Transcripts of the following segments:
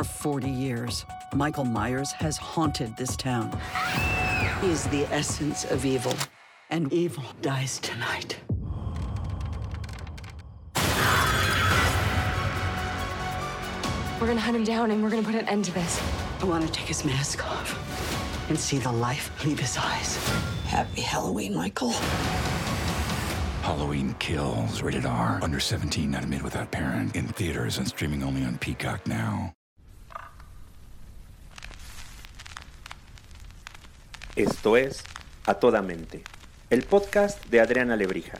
For 40 years, Michael Myers has haunted this town. He is the essence of evil, and evil dies tonight. We're gonna hunt him down and we're gonna put an end to this. I want to take his mask off and see the life leave his eyes. Happy Halloween, Michael. Halloween Kills, rated R. Under 17, not admitted without parent. In theaters and streaming only on Peacock now. Esto es A Toda Mente, el podcast de Adriana Lebrija.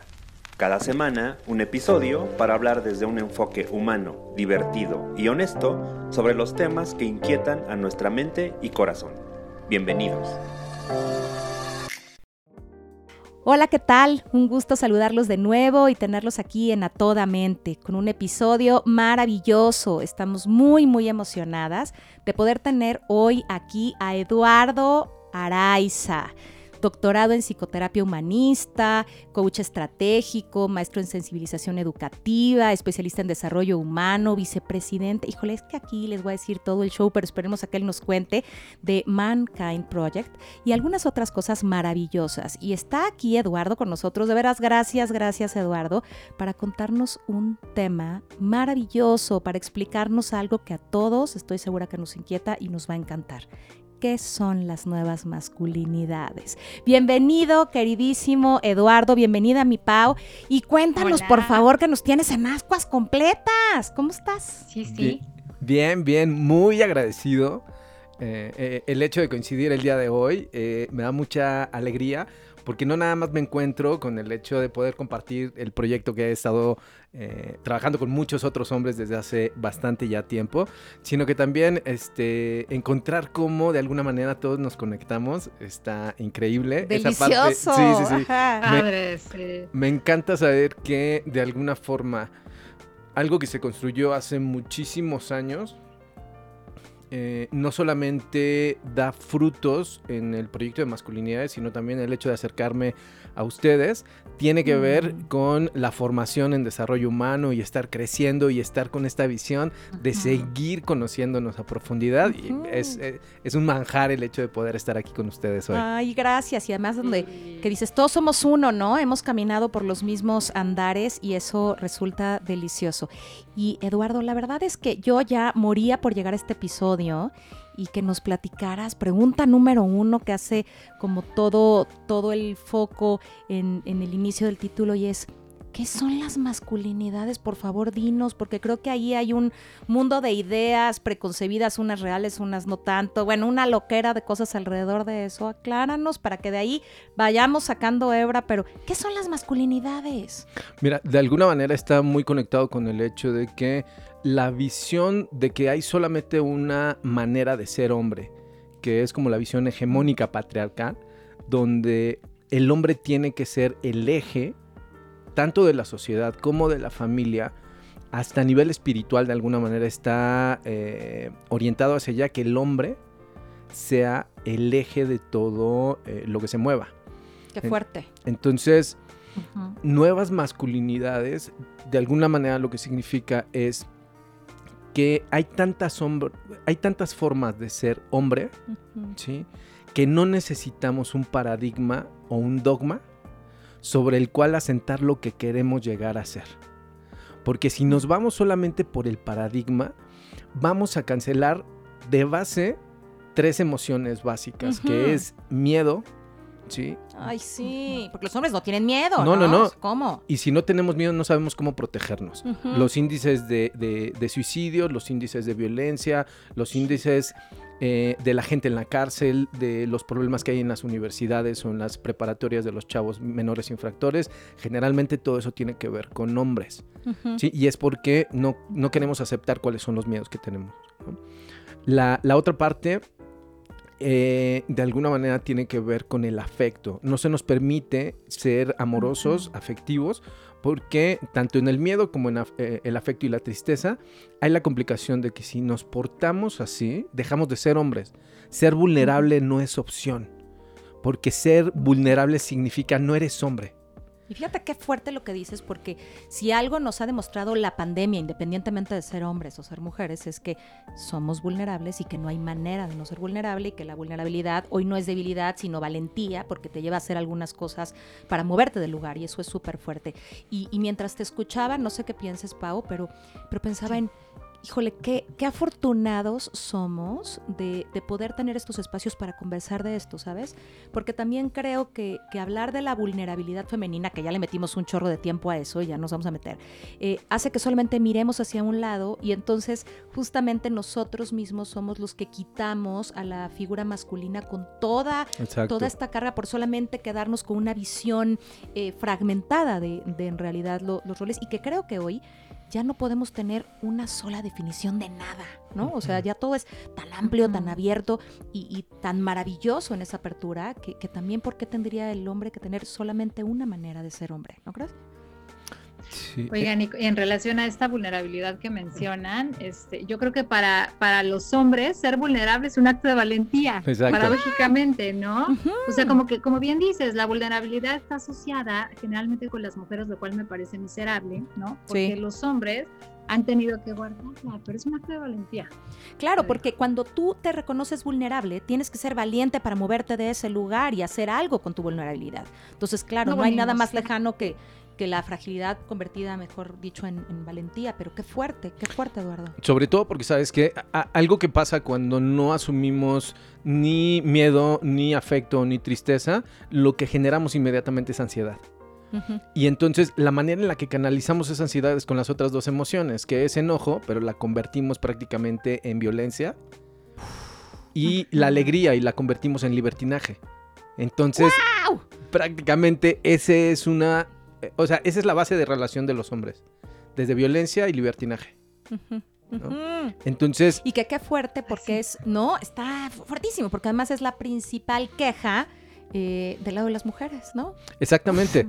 Cada semana, un episodio para hablar desde un enfoque humano, divertido y honesto sobre los temas que inquietan a nuestra mente y corazón. Bienvenidos. Hola, ¿qué tal? Un gusto saludarlos de nuevo y tenerlos aquí en A Toda Mente con un episodio maravilloso. Estamos muy, muy emocionadas de poder tener hoy aquí a Eduardo Araiza doctorado en psicoterapia humanista, coach estratégico, maestro en sensibilización educativa, especialista en desarrollo humano, vicepresidente. Híjole, es que aquí les voy a decir todo el show, pero esperemos a que él nos cuente de Mankind Project y algunas otras cosas maravillosas. Y está aquí Eduardo con nosotros. De veras, gracias, gracias Eduardo, para contarnos un tema maravilloso, para explicarnos algo que a todos estoy segura que nos inquieta y nos va a encantar qué son las nuevas masculinidades. Bienvenido, queridísimo Eduardo, bienvenida mi Pau. Y cuéntanos, por favor, que nos tienes en ascuas completas. ¿Cómo estás? Sí, sí. Bien, bien, muy agradecido. Eh, eh, el hecho de coincidir el día de hoy eh, me da mucha alegría porque no nada más me encuentro con el hecho de poder compartir el proyecto que he estado eh, trabajando con muchos otros hombres desde hace bastante ya tiempo, sino que también este, encontrar cómo de alguna manera todos nos conectamos está increíble. Delicioso. sí, sí, sí. Padre, sí. Me encanta saber que de alguna forma algo que se construyó hace muchísimos años eh, no solamente da frutos en el proyecto de masculinidades, sino también el hecho de acercarme a ustedes, tiene que ver Mm. con la formación en desarrollo humano y estar creciendo y estar con esta visión de seguir conociéndonos a profundidad. Y Ujú. es, eh, es un manjar el hecho de poder estar aquí con ustedes hoy. Ay, gracias. Y además donde que dices, todos somos uno, ¿no? Hemos caminado por los mismos andares y eso resulta delicioso. Y Eduardo, la verdad es que yo ya moría por llegar a este episodio y que nos platicaras, pregunta número uno que hace como todo, todo el foco en, en el inicio del título y es, ¿qué son las masculinidades? Por favor, dinos, porque creo que ahí hay un mundo de ideas preconcebidas, unas reales, unas no tanto, bueno, una loquera de cosas alrededor de eso. Acláranos para que de ahí vayamos sacando hebra, pero ¿qué son las masculinidades? Mira, de alguna manera está muy conectado con el hecho de que la visión de que hay solamente una manera de ser hombre, que es como la visión hegemónica patriarcal, donde el hombre tiene que ser el eje tanto de la sociedad como de la familia, hasta a nivel espiritual de alguna manera está eh, orientado hacia allá que el hombre sea el eje de todo eh, lo que se mueva. Qué fuerte. Entonces, nuevas masculinidades, de alguna manera lo que significa es que hay tantas, hay tantas formas de ser hombre. ¿sí? que no necesitamos un paradigma o un dogma sobre el cual asentar lo que queremos llegar a ser. Porque si nos vamos solamente por el paradigma, vamos a cancelar de base tres emociones básicas, que es miedo, ¿sí? Ay, sí, porque los hombres no tienen miedo. No, No, no, no. ¿Cómo? Y si no tenemos miedo, no sabemos cómo protegernos. Los índices de, de, de suicidio, los índices de violencia, los índices eh, de la gente en la cárcel, de los problemas que hay en las universidades o en las preparatorias de los chavos menores infractores, generalmente todo eso tiene que ver con hombres. ¿sí? Y es porque no, no queremos aceptar cuáles son los miedos que tenemos. ¿no? La, la otra parte, eh, de alguna manera, tiene que ver con el afecto. No se nos permite ser amorosos, afectivos, porque tanto en el miedo como en af- eh, el afecto y la tristeza hay la complicación de que si nos portamos así, dejamos de ser hombres. Ser vulnerable no es opción, porque ser vulnerable significa no eres hombre. Y fíjate qué fuerte lo que dices, porque si algo nos ha demostrado la pandemia, independientemente de ser hombres o ser mujeres, es que somos vulnerables y que no hay manera de no ser vulnerable y que la vulnerabilidad hoy no es debilidad, sino valentía, porque te lleva a hacer algunas cosas para moverte del lugar y eso es súper fuerte. Y, y mientras te escuchaba, no sé qué pienses, Pau, pero, pero pensaba en híjole, qué, qué afortunados somos de, de, poder tener estos espacios para conversar de esto, ¿sabes? Porque también creo que, que, hablar de la vulnerabilidad femenina, que ya le metimos un chorro de tiempo a eso, ya nos vamos a meter, eh, hace que solamente miremos hacia un lado y entonces justamente nosotros mismos somos los que quitamos a la figura masculina con toda, toda esta carga por solamente quedarnos con una visión eh, fragmentada de, de, en realidad lo, los roles y que creo que hoy ya no podemos tener una sola definición de nada, ¿no? O sea, ya todo es tan amplio, tan abierto y, y tan maravilloso en esa apertura que, que, también, ¿por qué tendría el hombre que tener solamente una manera de ser hombre? ¿No crees? Sí. Oigan, y en relación a esta vulnerabilidad que mencionan, este, yo creo que para, para los hombres ser vulnerable es un acto de valentía, Exacto. paradójicamente, ¿no? Uh -huh. O sea, como que, como bien dices, la vulnerabilidad está asociada generalmente con las mujeres, lo cual me parece miserable, ¿no? Porque sí. los hombres han tenido que guardarla, pero es un acto de valentía. Claro, porque cuando tú te reconoces vulnerable, tienes que ser valiente para moverte de ese lugar y hacer algo con tu vulnerabilidad. Entonces, claro, no, no hay nada más lejano que que la fragilidad convertida, mejor dicho, en, en, valentía. Pero qué fuerte, qué fuerte, Eduardo. Sobre todo porque, ¿sabes que Algo que pasa cuando no asumimos ni miedo, ni afecto, ni tristeza, lo que generamos inmediatamente es ansiedad. Uh -huh. Y entonces la manera en la que canalizamos esa ansiedad es con las otras dos emociones, que es enojo, pero la convertimos prácticamente en violencia. Y uh -huh. la alegría y la convertimos en libertinaje. Entonces, ¡Wow! prácticamente ese es una o sea, esa es la base de relación de los hombres, desde violencia y libertinaje. Uh -huh. ¿no? Entonces... Y que qué fuerte porque es, no, está fuertísimo, porque además es la principal queja eh, del lado de las mujeres, ¿no? Exactamente.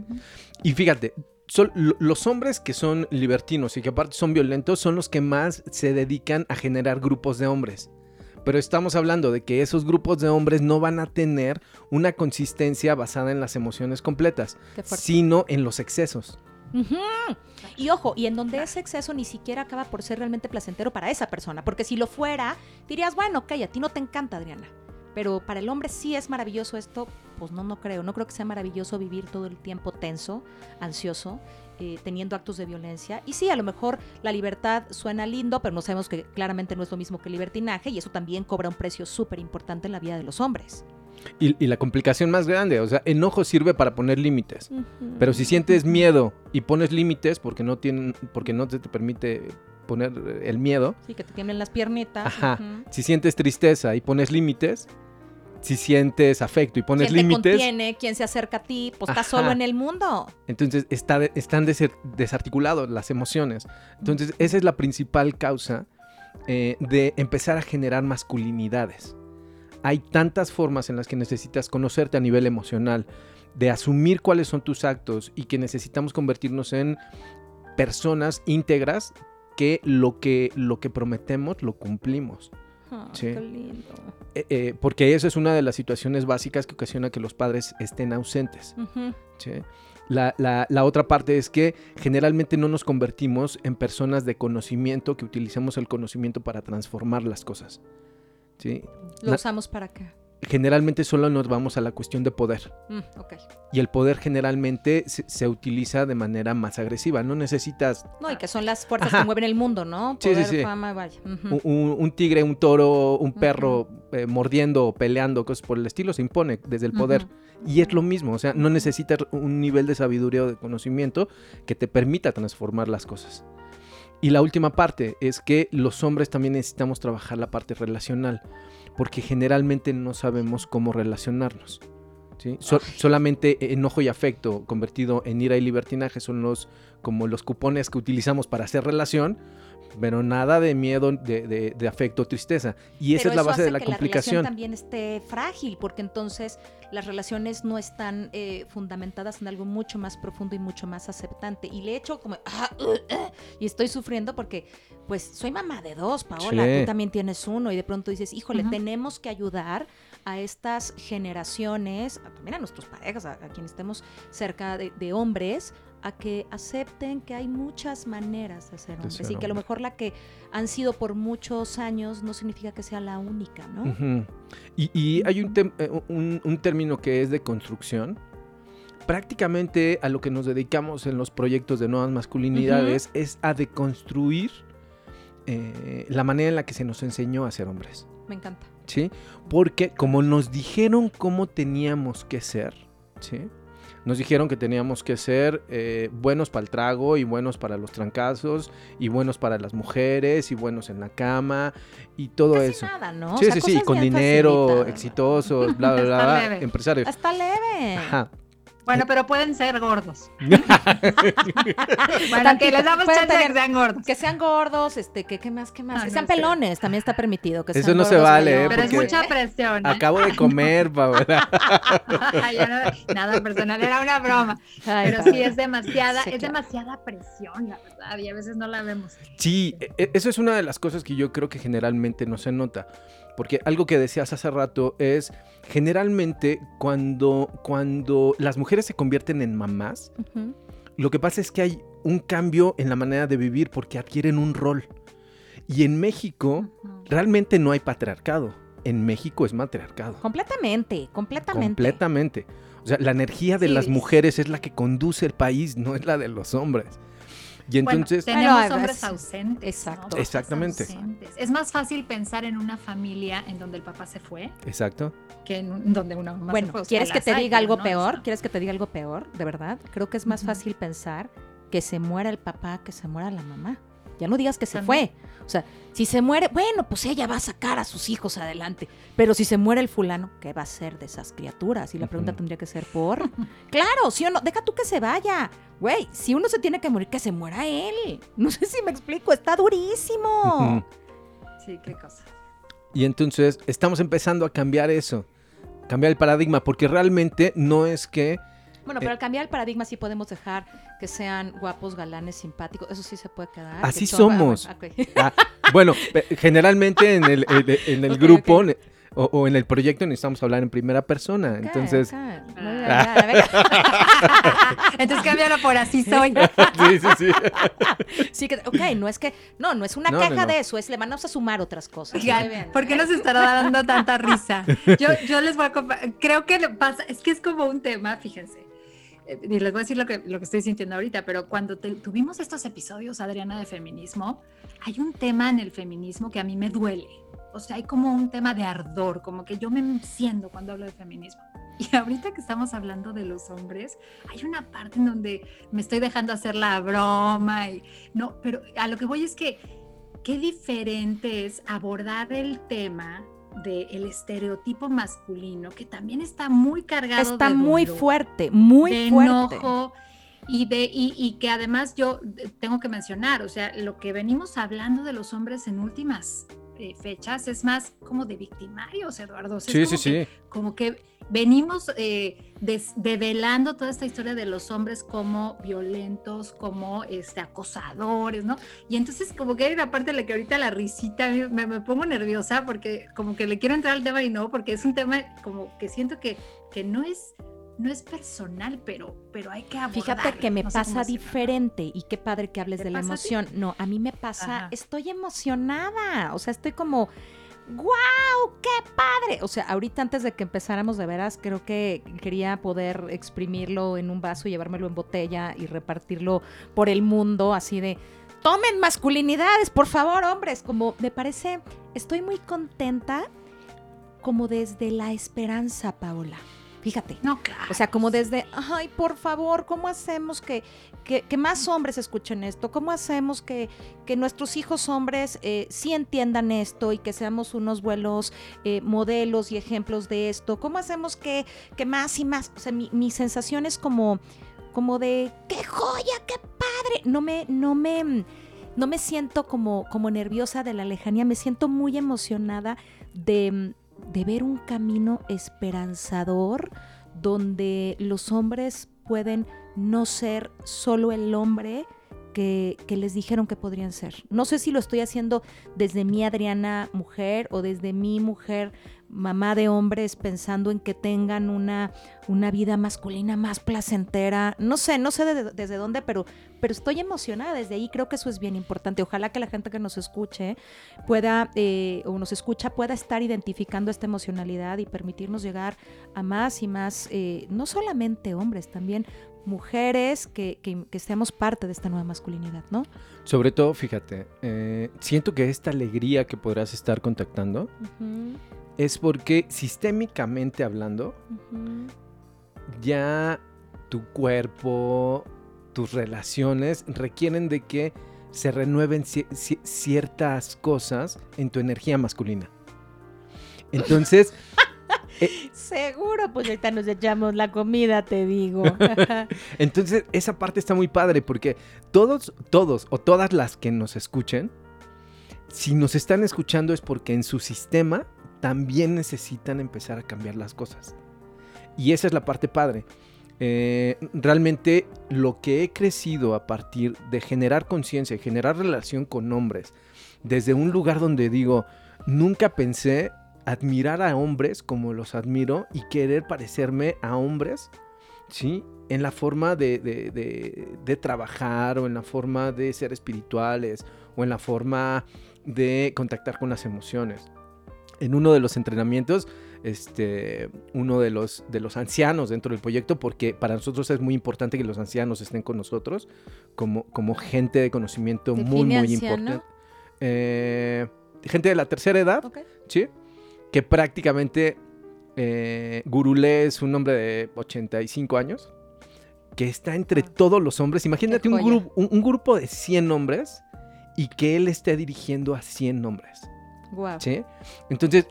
y fíjate, son, los hombres que son libertinos y que aparte son violentos son los que más se dedican a generar grupos de hombres. Pero estamos hablando de que esos grupos de hombres no van a tener una consistencia basada en las emociones completas, sino en los excesos. Uh -huh. Y ojo, y en donde ese exceso ni siquiera acaba por ser realmente placentero para esa persona, porque si lo fuera, dirías, bueno, ok, a ti no te encanta, Adriana, pero para el hombre sí es maravilloso esto, pues no, no creo, no creo que sea maravilloso vivir todo el tiempo tenso, ansioso, eh, teniendo actos de violencia. Y sí, a lo mejor la libertad suena lindo, pero no sabemos que claramente no es lo mismo que libertinaje y eso también cobra un precio súper importante en la vida de los hombres. Y, y, la complicación más grande, o sea, enojo sirve para poner límites. Uh -huh. Pero si sientes miedo y pones límites porque no tienen, porque no te, te permite poner el miedo. Sí, que te tiemblen las piernitas. Ajá. Uh -huh. Si sientes tristeza y pones límites, si sientes afecto y pones límites. ¿Quién te? ¿Quién se acerca a ti? Pues estás solo en el mundo. Entonces está, están desarticulados las emociones. Entonces esa es la principal causa eh, de empezar a generar masculinidades. Hay tantas formas en las que necesitas conocerte a nivel emocional, de asumir cuáles son tus actos y que necesitamos convertirnos en personas íntegras que lo que, lo que prometemos lo cumplimos. Oh, sí. Qué lindo. Eh, eh, porque eso es una de las situaciones básicas que ocasiona que los padres estén ausentes. Uh -huh. ¿sí? la, la, la, otra parte es que generalmente no nos convertimos en personas de conocimiento que utilizamos el conocimiento para transformar las cosas. ¿sí? Lo usamos para qué? Generalmente solo nos vamos a la cuestión de poder. Mm, okay. Y el poder generalmente se, se, utiliza de manera más agresiva. No necesitas. No, y que son las fuerzas Ajá. que mueven el mundo, ¿no? Poder, sí, sí, sí. fama, vaya. Uh -huh. un, un, tigre, un toro, un perro uh -huh. eh, mordiendo o peleando, cosas por el estilo, se impone desde el poder. Uh -huh. Y es lo mismo. O sea, no necesitas un nivel de sabiduría o de conocimiento que te permita transformar las cosas. Y la última parte es que los hombres también necesitamos trabajar la parte relacional porque generalmente no sabemos cómo relacionarnos. ¿sí? So solamente enojo y afecto convertido en ira y libertinaje son los como los cupones que utilizamos para hacer relación, pero nada de miedo, de, de, de afecto o tristeza. Y esa pero es la base de la que complicación. La también esté frágil, porque entonces las relaciones no están eh, fundamentadas en algo mucho más profundo y mucho más aceptante. Y le echo como, ah, uh, uh, y estoy sufriendo porque, pues, soy mamá de dos, Paola, sí. tú también tienes uno, y de pronto dices, híjole, uh -huh. tenemos que ayudar a estas generaciones, también a nuestros parejas, a, quienes estemos cerca de, hombres, a que acepten que hay muchas maneras de ser hombres y que a lo mejor la que han sido por muchos años no significa que sea la única, ¿no? y, hay eh, un, un, término que es de construcción. Prácticamente a lo que nos dedicamos en los proyectos de nuevas masculinidades es a deconstruir eh, la manera en la que se nos enseñó a ser hombres. Me encanta. ¿Sí? Porque como nos dijeron cómo teníamos que ser, ¿sí? Nos dijeron que teníamos que ser eh, buenos para el trago y buenos para los trancazos y buenos para las mujeres y buenos en la cama y todo Casi eso. Nada, ¿no? Sí, sí, sí, con dinero, exitosos, bla, bla, bla, empresarios. Hasta leve. Ajá. Bueno, pero pueden ser gordos. bueno, que les damos chance de que sean gordos. Que sean gordos, este, que qué más, qué más. que sean pelones, también está permitido. Que Eso no se vale, ¿eh? Pero es mucha presión. ¿eh? Acabo de comer, Paola. nada personal, era una broma. pero sí es demasiada, es demasiada presión, la verdad, y a veces no la vemos. Sí, e, e, eso es una de las cosas que yo creo que generalmente no se nota. Porque algo que decías hace rato es, generalmente cuando, cuando las mujeres se convierten en mamás, lo que pasa es que hay un cambio en la manera de vivir porque adquieren un rol. Y en México realmente no hay patriarcado. En México es matriarcado. Completamente, completamente. Completamente. O sea, la energía de las mujeres es la que conduce el país, no es la de los hombres. Y entonces... tenemos hombres ausentes. Exacto. Exactamente. Es más fácil pensar en una familia en donde el papá se fue. Exacto. Que en donde una mamá bueno, se fue. ¿quieres que te diga algo peor? ¿Quieres que te diga algo peor? De verdad. Creo que es más fácil pensar que se muera el papá que se muera la mamá. Ya no digas que se fue. O sea, si se muere, bueno, pues ella va a sacar a sus hijos adelante. Pero si se muere el fulano, ¿qué va a ser de esas criaturas? Y la pregunta tendría que ser por. claro, sí o no, deja tú que se vaya. Güey, si uno se tiene que morir, que se muera él. No sé si me explico, está durísimo. Sí, qué cosa. Y entonces estamos empezando a cambiar eso, cambiar el paradigma, porque realmente no es que bueno, pero eh, al cambiar el paradigma sí podemos dejar que sean guapos, galanes, simpáticos. Eso sí se puede quedar. Así somos. Ah, bueno, generalmente en el, en el grupo o, en el proyecto necesitamos hablar en primera persona. Entonces. Entonces cámbialo por así soy. sí, sí, sí. sí que, ok, no es que. No, no es una queja de eso, es le van a sumar otras cosas. ¿por qué nos estará dando tanta risa? Yo, yo les voy a. Creo que pasa. Es que es como un tema, fíjense y les voy a decir lo que, lo que estoy sintiendo ahorita, pero cuando tuvimos estos episodios, Adriana, de feminismo, hay un tema en el feminismo que a mí me duele. O sea, hay como un tema de ardor, como que yo me enciendo cuando hablo de feminismo. Y ahorita que estamos hablando de los hombres, hay una parte en donde me estoy dejando hacer la broma y no, pero a lo que voy es que qué diferente es abordar el tema del estereotipo masculino, que también está muy cargado. Está muy fuerte, muy de fuerte. Enojo, y, de, y, que además yo tengo que mencionar, o sea, lo que venimos hablando de los hombres en últimas eh, fechas es más como de victimarios, Eduardo. sí, sí, sí. Como que venimos eh, develando toda esta historia de los hombres como violentos, como este, acosadores, ¿no? Y entonces como que hay una parte de la que ahorita la risita me, me, pongo nerviosa porque como que le quiero entrar al tema y no, porque es un tema como que siento que, que no es no es personal, pero, pero hay que abordarlo. Fíjate que me pasa diferente y qué padre que hables de la emoción. No, a mí me pasa, estoy emocionada, o sea, estoy como ¡Guau! ¡Qué padre! O sea, ahorita antes de que empezáramos de veras, creo que quería poder exprimirlo en un vaso, llevármelo en botella y repartirlo por el mundo, así de. Tomen masculinidades, por favor, hombres. Como me parece, estoy muy contenta, como desde la esperanza, Paola. Fíjate. No, claro. O sea, como desde, ay, por favor, ¿cómo hacemos que, que, más hombres escuchen esto? ¿Cómo hacemos que, que nuestros hijos hombres eh, sí entiendan esto y que seamos unos buenos eh, modelos y ejemplos de esto? ¿Cómo hacemos que, que más y más? O sea, mi, mi sensación es como, como de, ¡qué joya, qué padre! No me, no me, no me siento como, como nerviosa de la lejanía, me siento muy emocionada de de ver un camino esperanzador donde los hombres pueden no ser solo el hombre que, les dijeron que podrían ser. No sé si lo estoy haciendo desde mi Adriana mujer o desde mi mujer mamá de hombres pensando en que tengan una, una vida masculina más placentera. No sé, no sé desde dónde, pero, pero estoy emocionada desde ahí. Creo que eso es bien importante. Ojalá que la gente que nos escuche pueda, eh, o nos escucha, pueda estar identificando esta emocionalidad y permitirnos llegar a más y más, eh, no solamente hombres, también mujeres que, que, seamos parte de esta nueva masculinidad, ¿no? Sobre todo, fíjate, eh, siento que esta alegría que podrás estar contactando es porque sistémicamente hablando, ya tu cuerpo, tus relaciones requieren de que se renueven ciertas cosas en tu energía masculina. Entonces, eh, Seguro, pues ahorita nos echamos la comida, te digo. Entonces, esa parte está muy padre porque todos, todos o todas las que nos escuchen, si nos están escuchando es porque en su sistema también necesitan empezar a cambiar las cosas. Y esa es la parte padre. Eh, realmente lo que he crecido a partir de generar conciencia y generar relación con hombres, desde un lugar donde digo, nunca pensé admirar a hombres como los admiro y querer parecerme a hombres, ¿sí? En la forma de, de, trabajar o en la forma de ser espirituales o en la forma de contactar con las emociones. En uno de los entrenamientos, este, uno de los, de los ancianos dentro del proyecto, porque para nosotros es muy importante que los ancianos estén con nosotros como, como gente de conocimiento muy, muy importante. Eh, gente de la tercera edad, ¿sí? que prácticamente eh, Gurulé es un hombre de 85 años, que está entre ah. todos los hombres. Imagínate un, grupo, un, grupo de 100 hombres y que él esté dirigiendo a 100 hombres. Wow. ¿Sí? Entonces,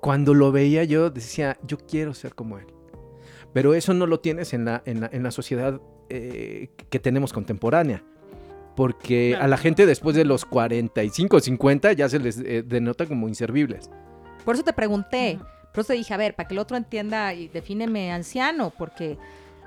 cuando lo veía yo decía, yo quiero ser como él. Pero eso no lo tienes en la, en la, sociedad eh, que tenemos contemporánea. Porque a la gente después de los 45 o 50 ya se les eh, denota como inservibles. Por eso te pregunté. Por eso te dije, a ver, para que el otro entienda y defíneme anciano, porque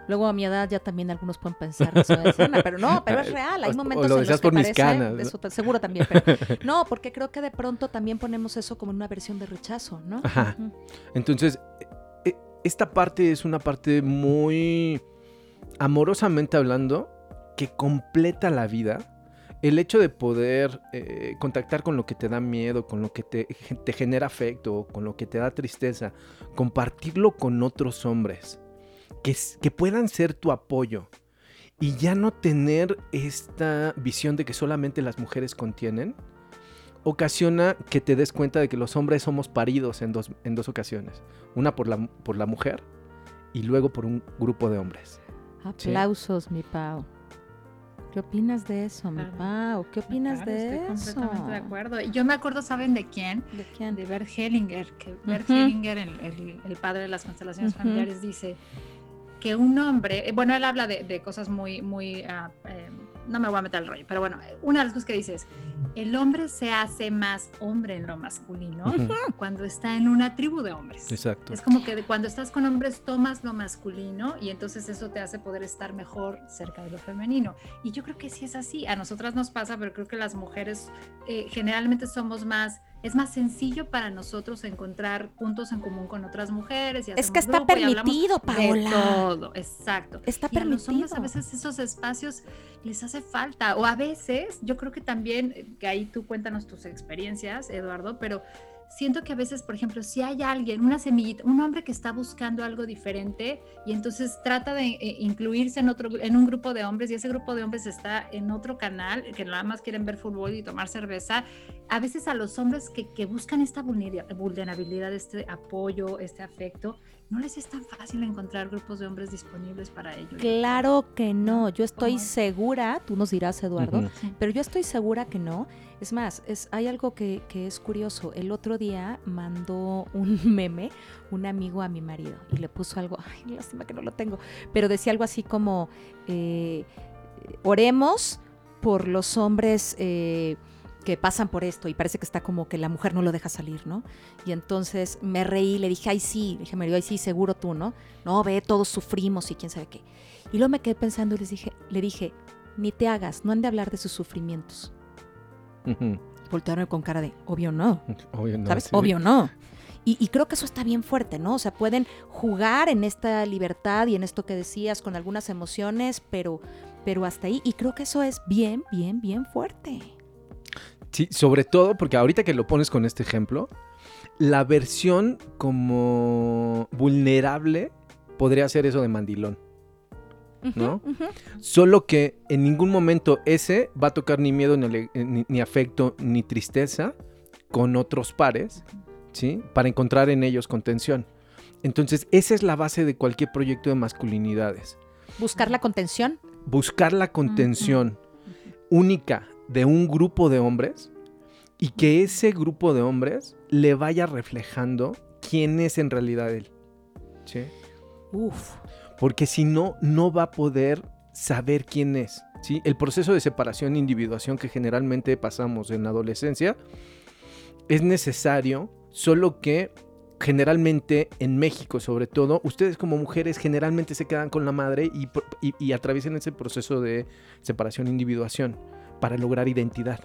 luego a mi edad ya también algunos pueden pensar que soy anciana, pero no, pero es real. Hay momentos lo en los que por mis canas, seguro también, pero no, porque creo que de pronto también ponemos eso como en una versión de rechazo, ¿no? Ajá. Entonces, e, esta parte es una parte muy amorosamente hablando que completa la vida el hecho de poder eh, contactar con lo que te da miedo, con lo que te, genera afecto, con lo que te da tristeza, compartirlo con otros hombres, que, que puedan ser tu apoyo y ya no tener esta visión de que solamente las mujeres contienen, ocasiona que te des cuenta de que los hombres somos paridos en dos, en dos ocasiones. Una por la, por la mujer y luego por un grupo de hombres. Aplausos, mi Pau. ¿Qué opinas de eso, mi Pau? ¿Qué opinas de eso? Estoy completamente de acuerdo. Y yo me acuerdo, ¿saben de quién? ¿De quién? De Bert Hellinger, que Bert Hellinger, el, padre de las constelaciones familiares, dice que un hombre, eh, bueno, él habla de, cosas muy, muy, uh, no me voy a meter al rollo, pero bueno, una de las cosas que dice es, el hombre se hace más hombre en lo masculino cuando está en una tribu de hombres. Exacto. Es como que cuando estás con hombres tomas lo masculino y entonces eso te hace poder estar mejor cerca de lo femenino. Y yo creo que sí es así. A nosotras nos pasa, pero creo que las mujeres eh, generalmente somos más es más sencillo para nosotros encontrar puntos en común con otras mujeres. Y es que está permitido, Paola. todo, exacto. Está permitido. a los hombres a veces esos espacios les hace falta, o a veces, yo creo que también, eh, que ahí tú cuéntanos tus experiencias, Eduardo, pero siento que a veces, por ejemplo, si hay alguien, una semillita, un hombre que está buscando algo diferente y entonces trata de eh, incluirse en otro, en un grupo de hombres y ese grupo de hombres está en otro canal que nada más quieren ver fútbol y tomar cerveza, a veces a los hombres que, que buscan esta vulnerabilidad, este apoyo, este afecto, no les es tan fácil encontrar grupos de hombres disponibles para ello. Claro que no, yo estoy segura, tú nos dirás Eduardo, pero yo estoy segura que no. Es más, es, hay algo que, es curioso. El otro día mandó un meme un amigo a mi marido y le puso algo, ay, lástima que no lo tengo, pero decía algo así como, eh, oremos por los hombres. Eh, que pasan por esto y parece que está como que la mujer no lo deja salir, ¿no? Y entonces me reí, le dije, ay sí, le dije, Mario, ay sí, seguro tú, ¿no? No, ve, todos sufrimos y quién sabe qué. Y luego me quedé pensando y les dije, le dije, ni te hagas, no han de hablar de sus sufrimientos. Uh con cara de, obvio no. Obvio no. ¿Sabes? Obvio no. Y, creo que eso está bien fuerte, ¿no? O sea, pueden jugar en esta libertad y en esto que decías con algunas emociones, pero, pero hasta ahí. Y creo que eso es bien, bien, bien fuerte. Sí, sobre todo porque ahorita que lo pones con este ejemplo, la versión como vulnerable podría ser eso de mandilón. ¿no? Solo que en ningún momento ese va a tocar ni miedo, ni, ni, afecto, ni tristeza con otros pares, ¿sí? Para encontrar en ellos contención. Entonces, esa es la base de cualquier proyecto de masculinidades. ¿Buscar la contención? Buscar la contención única de un grupo de hombres y que ese grupo de hombres le vaya reflejando quién es en realidad él. ¿Sí? Uf. Porque si no, no va a poder saber quién es. ¿sí? El proceso de separación e individuación que generalmente pasamos en la adolescencia es necesario, solo que generalmente en México sobre todo, ustedes como mujeres generalmente se quedan con la madre y, y, atraviesan ese proceso de separación e individuación para lograr identidad.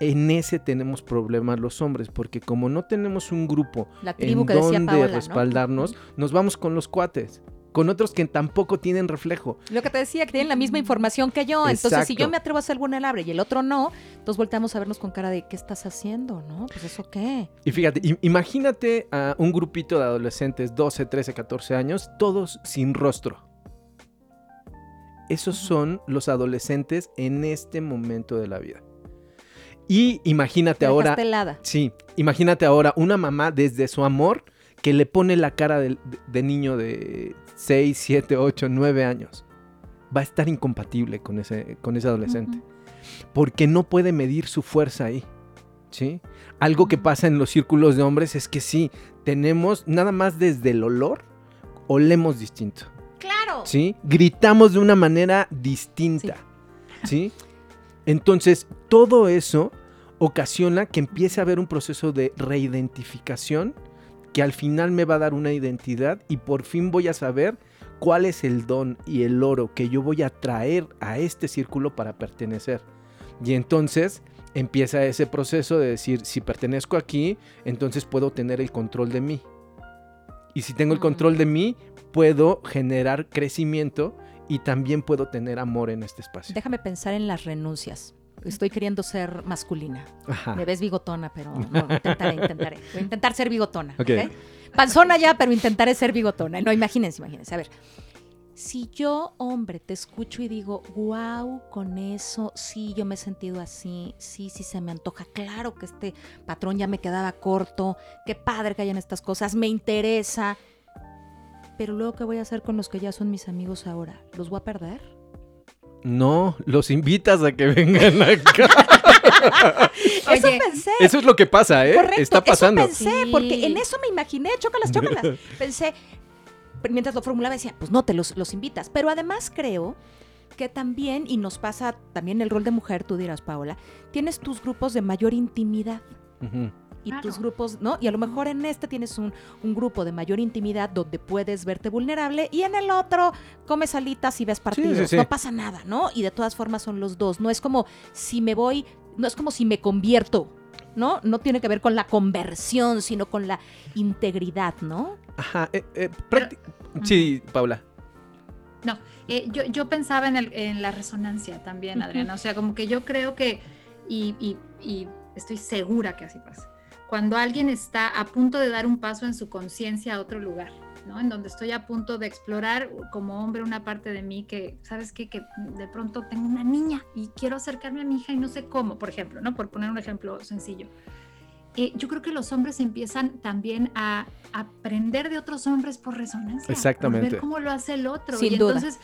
En ese tenemos problemas los hombres, porque como no tenemos un grupo en donde respaldarnos, nos vamos con los cuates con otros que tampoco tienen reflejo. Lo que te decía, que tienen la misma información que yo. Entonces, si yo me atrevo a ser vulnerable y el otro no, entonces volteamos a vernos con cara de ¿qué estás haciendo? ¿No? Pues eso qué. Y fíjate, imagínate a un grupito de adolescentes, 12, 13, 14 años, todos sin rostro. Esos son los adolescentes en este momento de la vida. Y imagínate ahora. Sí, imagínate ahora una mamá desde su amor que le pone la cara de, niño de 6, 7, 8, 9 años. Va a estar incompatible con ese, con ese adolescente. Porque no puede medir su fuerza ahí. ¿Sí? Algo que pasa en los círculos de hombres es que sí, tenemos nada más desde el olor, olemos distinto. Claro. ¿Sí? Gritamos de una manera distinta. ¿Sí? Entonces, todo eso ocasiona que empiece a haber un proceso de reidentificación que al final me va a dar una identidad y por fin voy a saber cuál es el don y el oro que yo voy a traer a este círculo para pertenecer. Y entonces empieza ese proceso de decir, si pertenezco aquí, entonces puedo tener el control de mí. Y si tengo el control de mí, puedo generar crecimiento y también puedo tener amor en este espacio. Déjame pensar en las renuncias estoy queriendo ser masculina. Me ves bigotona, pero no, intentaré, intentaré. Voy a intentar ser bigotona. Okay. Panzona ya, pero intentaré ser bigotona. No, imagínense, imagínense. A ver, si yo, hombre, te escucho y digo, wow, con eso, sí, yo me he sentido así, sí, sí se me antoja, claro que este patrón ya me quedaba corto, qué padre que hayan estas cosas, me interesa. Pero luego, ¿qué voy a hacer con los que ya son mis amigos ahora? ¿Los voy a perder? No, los invitas a que vengan acá. eso pensé. Eso es lo que pasa, ¿eh? Está pasando. Eso pensé, porque en eso me imaginé, chócalas, chócalas. pensé, mientras lo formulaba decía, pues no te los, los invitas. Pero además creo que también, y nos pasa también el rol de mujer, tú dirás, Paola, tienes tus grupos de mayor intimidad y tus grupos, ¿no? Y a lo mejor en este tienes un, grupo de mayor intimidad donde puedes verte vulnerable y en el otro comes alitas y ves partidos. No pasa nada, ¿no? Y de todas formas son los dos. No es como si me voy, no es como si me convierto. ¿No? No tiene que ver con la conversión, sino con la integridad, ¿no? Ajá. Eh, eh, sí, Paula. No, eh, yo, yo, pensaba en, el, en, la resonancia también, Adriana. O sea, como que yo creo que, y, y, y estoy segura que así pasa, cuando alguien está a punto de dar un paso en su conciencia a otro lugar, ¿no? En donde estoy a punto de explorar como hombre una parte de mí que, ¿sabes qué? Que de pronto tengo una niña y quiero acercarme a mi hija y no sé cómo, por ejemplo, ¿no? Por poner un ejemplo sencillo. Eh, yo creo que los hombres empiezan también a aprender de otros hombres por resonancia. Exactamente. Por ver cómo lo hace el otro. Sin y duda. entonces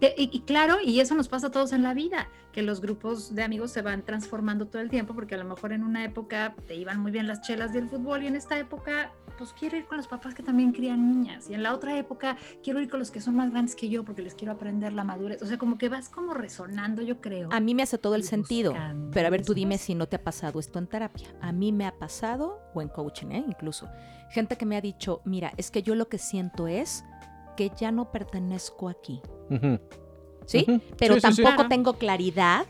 y, claro, y eso nos pasa a todos en la vida, que los grupos de amigos se van transformando todo el tiempo, porque a lo mejor en una época te iban muy bien las chelas del fútbol y en esta época, pues quiero ir con los papás que también crían niñas, y en la otra época quiero ir con los que son más grandes que yo porque les quiero aprender la madurez. O sea, como que vas como resonando, yo creo. A mí me hace todo el sentido, pero a ver, tú dime si no te ha pasado esto en terapia. A mí me ha pasado, o en coaching, ¿eh? incluso, gente que me ha dicho, mira, es que yo lo que siento es que ya no pertenezco aquí. ¿Sí? Pero tampoco tengo claridad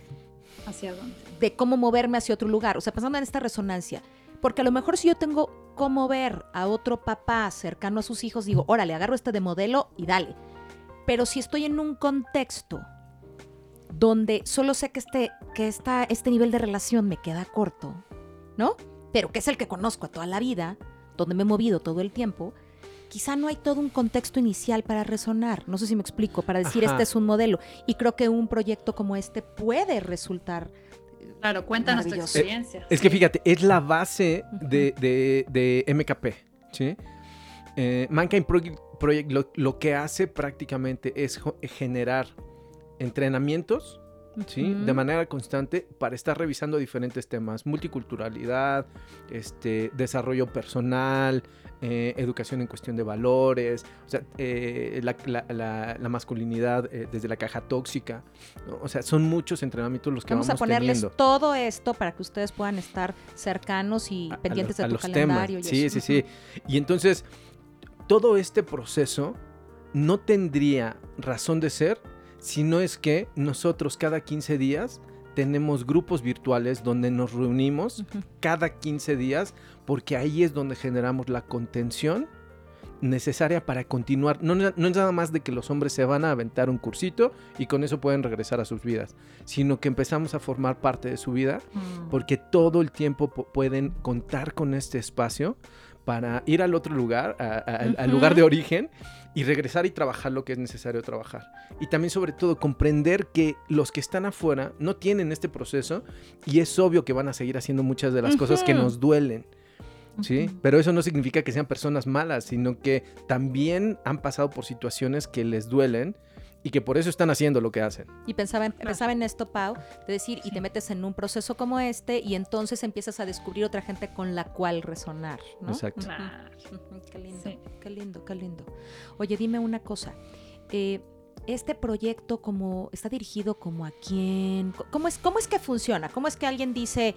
hacia dónde. De cómo moverme hacia otro lugar. O sea, pasando en esta resonancia. Porque a lo mejor si yo tengo cómo ver a otro papá cercano a sus hijos, digo, órale, agarro este de modelo y dale. Pero si estoy en un contexto donde solo sé que este, que esta, este nivel de relación me queda corto, ¿no? Pero que es el que conozco a toda la vida, donde me he movido todo el tiempo, quizá no hay todo un contexto inicial para resonar. No sé si me explico, para decir Ajá. este es un modelo. Y creo que un proyecto como este puede resultar. Claro, cuéntanos tu Maravilloso. experiencia. Es que fíjate, es la base de, de- de MKP, ¿sí? Eh, Mankind Project, Project lo, lo que hace prácticamente es generar entrenamientos, ¿sí? De manera constante para estar revisando diferentes temas, multiculturalidad, este, desarrollo personal, eh, educación en cuestión de valores, o sea, eh, la, la- la- la masculinidad eh, desde la caja tóxica, ¿no? o sea, son muchos entrenamientos los que Vamos vamos, a ponerles teniendo. todo esto para que ustedes puedan estar cercanos y a- a pendientes los- a de tu los calendario. y Sí, eso. sí, sí. Y entonces, todo este proceso no tendría razón de ser si no es que nosotros cada 15 días tenemos grupos virtuales donde nos reunimos cada 15 días porque ahí es donde generamos la contención necesaria para continuar. No, no es nada más de que los hombres se van a aventar un cursito y con eso pueden regresar a sus vidas, sino que empezamos a formar parte de su vida Mm. porque todo el tiempo po- pueden contar con este espacio para ir al otro lugar, a- a- al- lugar de origen, y regresar y trabajar lo que es necesario trabajar. Y también sobre todo comprender que los que están afuera no tienen este proceso y es obvio que van a seguir haciendo muchas de las cosas que nos duelen. ¿sí? Pero eso no significa que sean personas malas, sino que también han pasado por situaciones que les duelen y que por eso están haciendo lo que hacen. Y pensaba en, pensaba en esto, Pau, de decir, y te metes en un proceso como este y entonces empiezas a descubrir otra gente con la cual resonar, ¿no? Exacto. Qué lindo, Sí. qué lindo, qué lindo. Oye, dime una cosa. eh, este proyecto como está dirigido como a quién, ¿cómo es, cómo es que funciona? ¿Cómo es que alguien dice,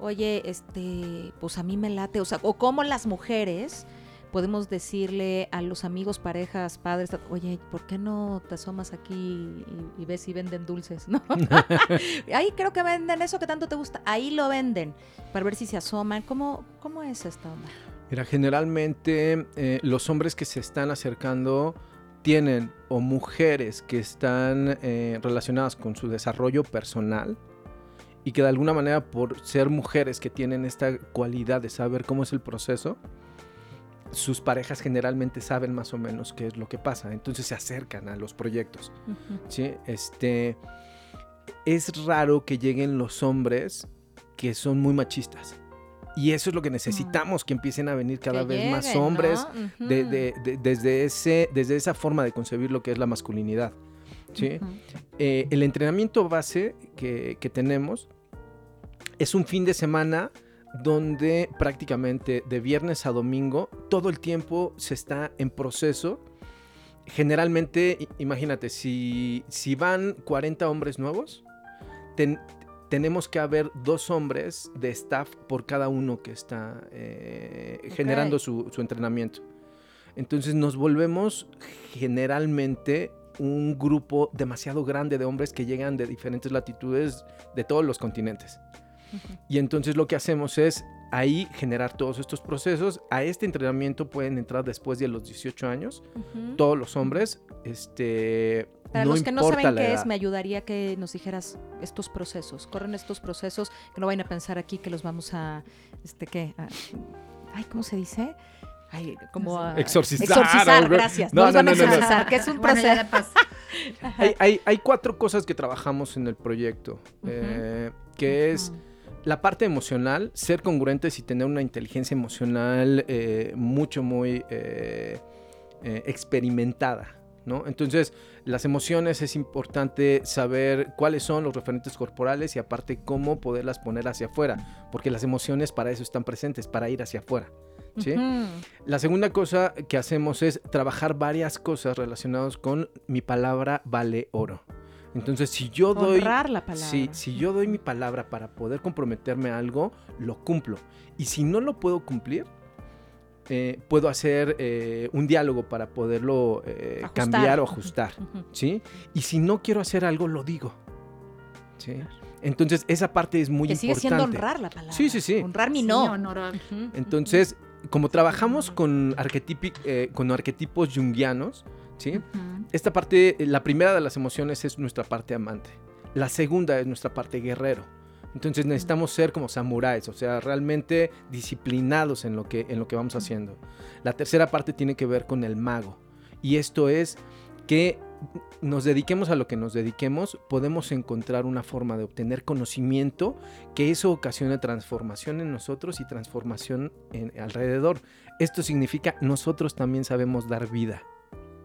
oye, este, pues a mí me late, o sea, o cómo las mujeres podemos decirle a los amigos, parejas, padres, oye, ¿por qué no te asomas aquí y, y ves si venden dulces? ¿no? Ahí creo que venden eso que tanto te gusta, ahí lo venden, para ver si se asoman. ¿Cómo, cómo es esta onda? Mira, generalmente eh, los hombres que se están acercando tienen o mujeres que están eh, relacionadas con su desarrollo personal y que de alguna manera por ser mujeres que tienen esta cualidad de saber cómo es el proceso, sus parejas generalmente saben más o menos qué es lo que pasa, entonces se acercan a los proyectos. ¿sí? Este, es raro que lleguen los hombres que son muy machistas. Y eso es lo que necesitamos, que empiecen a venir cada Que vez más hombres de- de- de- desde, ese, desde esa forma de concebir lo que es la masculinidad. ¿sí? Eh, el entrenamiento base que, que tenemos es un fin de semana donde prácticamente de viernes a domingo todo el tiempo se está en proceso. Generalmente, imagínate, si, si van 40 hombres nuevos, ten- tenemos que haber dos hombres de staff por cada uno que está eh, generando su, su entrenamiento. Entonces nos volvemos generalmente un grupo demasiado grande de hombres que llegan de diferentes latitudes de todos los continentes. Y entonces lo que hacemos es ahí generar todos estos procesos. A este entrenamiento pueden entrar después de los 18 años todos los hombres. Este, Para no los que no saben qué es, me ayudaría que nos dijeras estos procesos. Corren estos procesos, que no vayan a pensar aquí que los vamos a, este, ¿qué? A- ay, ¿cómo se dice? Ay, como a... Exorcizar, Exorcizar, o- gracias. No, No, los van a no, no, no, no. exorcizar, que es un proceso. Hay, hay- hay cuatro cosas que trabajamos en el proyecto, eh, que es. La parte emocional, ser congruentes y tener una inteligencia emocional eh, mucho, muy eh, eh, experimentada. ¿no? Entonces, las emociones es importante saber cuáles son los referentes corporales y aparte cómo poderlas poner hacia afuera, porque las emociones para eso están presentes, para ir hacia afuera. ¿sí? La segunda cosa que hacemos es trabajar varias cosas relacionadas con mi palabra vale oro. Entonces, si yo doy... Honrar la palabra. Si, si yo doy mi palabra para poder comprometerme a algo, lo cumplo. Y si no lo puedo cumplir, eh, puedo hacer eh, un diálogo para poderlo eh, cambiar o ajustar. ¿sí? Y si no quiero hacer algo, lo digo. ¿sí? Entonces, esa parte es muy Que sigue siendo importante. honrar la palabra. Sí, sí, sí. Honrar mi Sí, no. Entonces, como trabajamos con, eh, con Esta parte, la primera de las emociones es nuestra parte amante. La segunda es nuestra parte guerrero. Entonces necesitamos ser como samuráis, o sea, realmente disciplinados en lo que, en lo que vamos haciendo. La tercera parte tiene que ver con el mago. Y esto es que nos dediquemos a lo que nos dediquemos, podemos encontrar una forma de obtener conocimiento que eso ocasione transformación en nosotros y transformación en, alrededor. Esto significa nosotros también sabemos dar vida.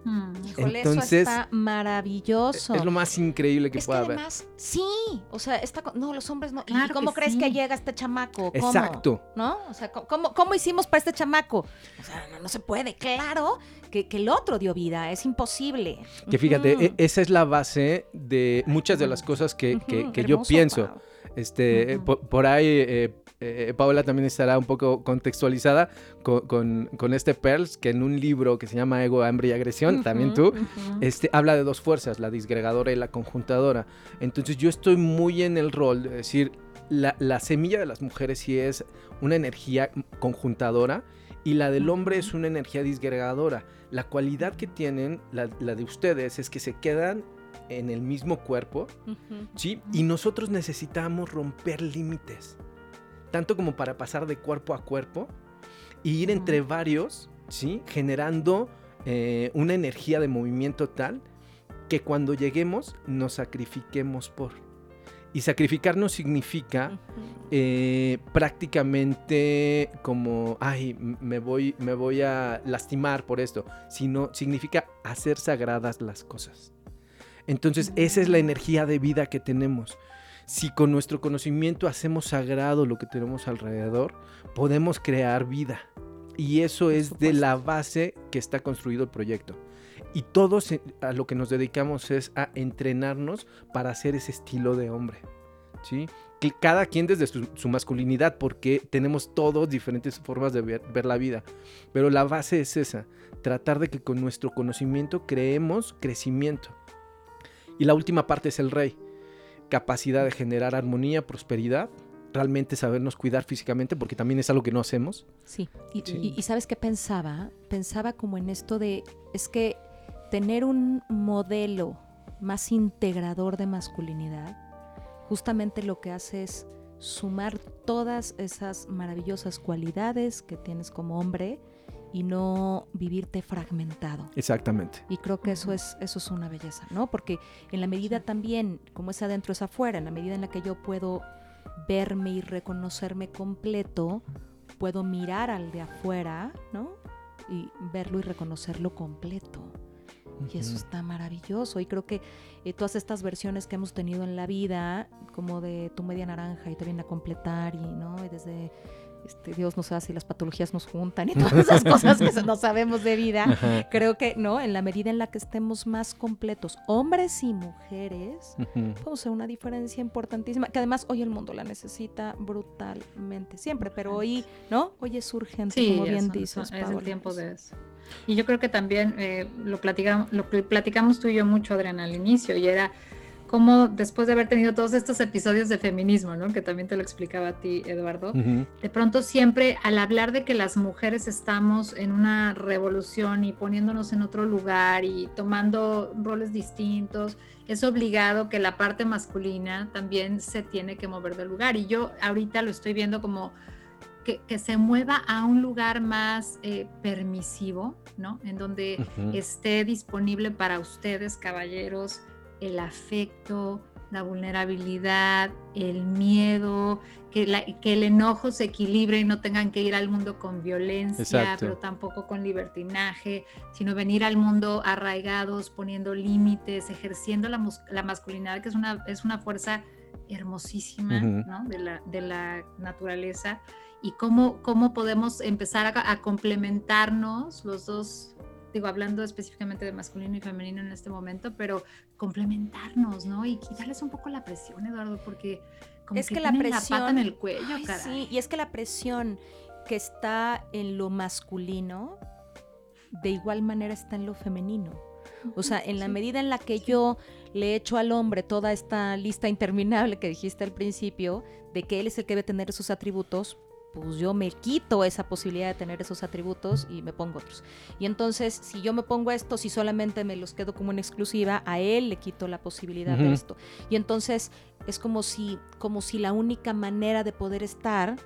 Mm, Entonces, eso está maravilloso. Es lo más increíble que pueda haber. Sí, o sea, está, no, los hombres no. ¿Y cómo crees que llega este chamaco? Exacto. ¿No? O sea, ¿cómo, ¿cómo, hicimos para este chamaco? O sea, no, se puede. Claro que, el otro dio vida, es imposible. Que fíjate, e, esa es la base de muchas de las cosas que, yo pienso. Este, por, ahí eh, eh, Paola también estará un poco contextualizada con, este Pearls, que en un libro que se llama Ego, Hambre y Agresión, también tú, este, habla de dos fuerzas, la disgregadora y la conjuntadora. Entonces yo estoy muy en el rol de decir, la, semilla de las mujeres sí es una energía conjuntadora y la del hombre es una energía disgregadora. La cualidad que tienen, la, de ustedes, es que se quedan en el mismo cuerpo, ¿sí? Y nosotros necesitamos romper límites tanto como para pasar de cuerpo a cuerpo e ir entre varios, ¿sí? Generando eh, una energía de movimiento tal que cuando lleguemos nos sacrifiquemos por. Y sacrificarnos significa eh, prácticamente como, ay, me voy, me voy a lastimar por esto, sino significa hacer sagradas las cosas. Entonces, esa es la energía de vida que tenemos si con nuestro conocimiento hacemos sagrado lo que tenemos alrededor, podemos crear vida. Y eso es de la base que está construido el proyecto. Y todos a lo que nos dedicamos es a entrenarnos para hacer ese estilo de hombre. ¿sí? Cada quien desde su, masculinidad, porque tenemos todos diferentes formas de ver, ver, la vida. Pero la base es esa, tratar de que con nuestro conocimiento creemos crecimiento. Y la última parte es el rey capacidad de generar armonía, prosperidad, realmente sabernos cuidar físicamente, porque también es algo que no hacemos. Sí, y, sabes qué pensaba? Pensaba como en esto de, es que tener un modelo más integrador de masculinidad, justamente lo que hace es sumar todas esas maravillosas cualidades que tienes como hombre, y no vivirte fragmentado. Exactamente. Y creo que eso es, eso es una belleza, ¿no? Porque en la medida también, como es adentro es afuera, en la medida en la que yo puedo verme y reconocerme completo, puedo mirar al de afuera, ¿no? Y verlo y reconocerlo completo. Y eso está maravilloso. Y creo que eh, todas estas versiones que hemos tenido en la vida, como de tu media naranja y te viene a completar, y, ¿no? y desde este, Dios no sabe si las patologías nos juntan y todas esas cosas que no sabemos de vida. Creo que, ¿no? En la medida en la que estemos más completos, hombres y mujeres, vamos a hacer una diferencia importantísima, que además hoy el mundo la necesita brutalmente, siempre, pero hoy, ¿no? Hoy es urgente, como bien dices. Es el tiempo de eso. Y yo creo que también eh, lo, platicamos, lo platicamos tú y yo mucho, Adriana, al inicio, y era cómo después de haber tenido todos estos episodios de feminismo, ¿no? que también te lo explicaba a ti, Eduardo, de pronto siempre al hablar de que las mujeres estamos en una revolución y poniéndonos en otro lugar y tomando roles distintos, es obligado que la parte masculina también se tiene que mover del lugar. Y yo ahorita lo estoy viendo como... Que, se mueva a un lugar más eh, permisivo, ¿no? En donde esté disponible para ustedes, caballeros, el afecto, la vulnerabilidad, el miedo, que, que, el enojo se equilibre y no tengan que ir al mundo con violencia, pero tampoco con libertinaje, sino venir al mundo arraigados, poniendo límites, ejerciendo la, la masculinidad, que es una, es una fuerza hermosísima de, la, de, la, naturaleza, y cómo, cómo podemos empezar a, a complementarnos los dos digo, hablando específicamente de masculino y femenino en este momento, pero complementarnos, ¿no? Y quitarles un poco la presión, Eduardo, porque como es que, la presión la pata en el cuello, Sí, y es que la presión que está en lo masculino, de igual manera está en lo femenino. O sea, en la medida en la que yo le echo al hombre toda esta lista interminable que dijiste al principio, de que él es el que debe tener esos atributos, pues yo me quito esa posibilidad de tener esos atributos y me pongo otros. Y entonces, si yo me pongo estos y solamente me los quedo como en exclusiva, a él le quito la posibilidad de esto. Y entonces es como si, como si la única manera de poder estar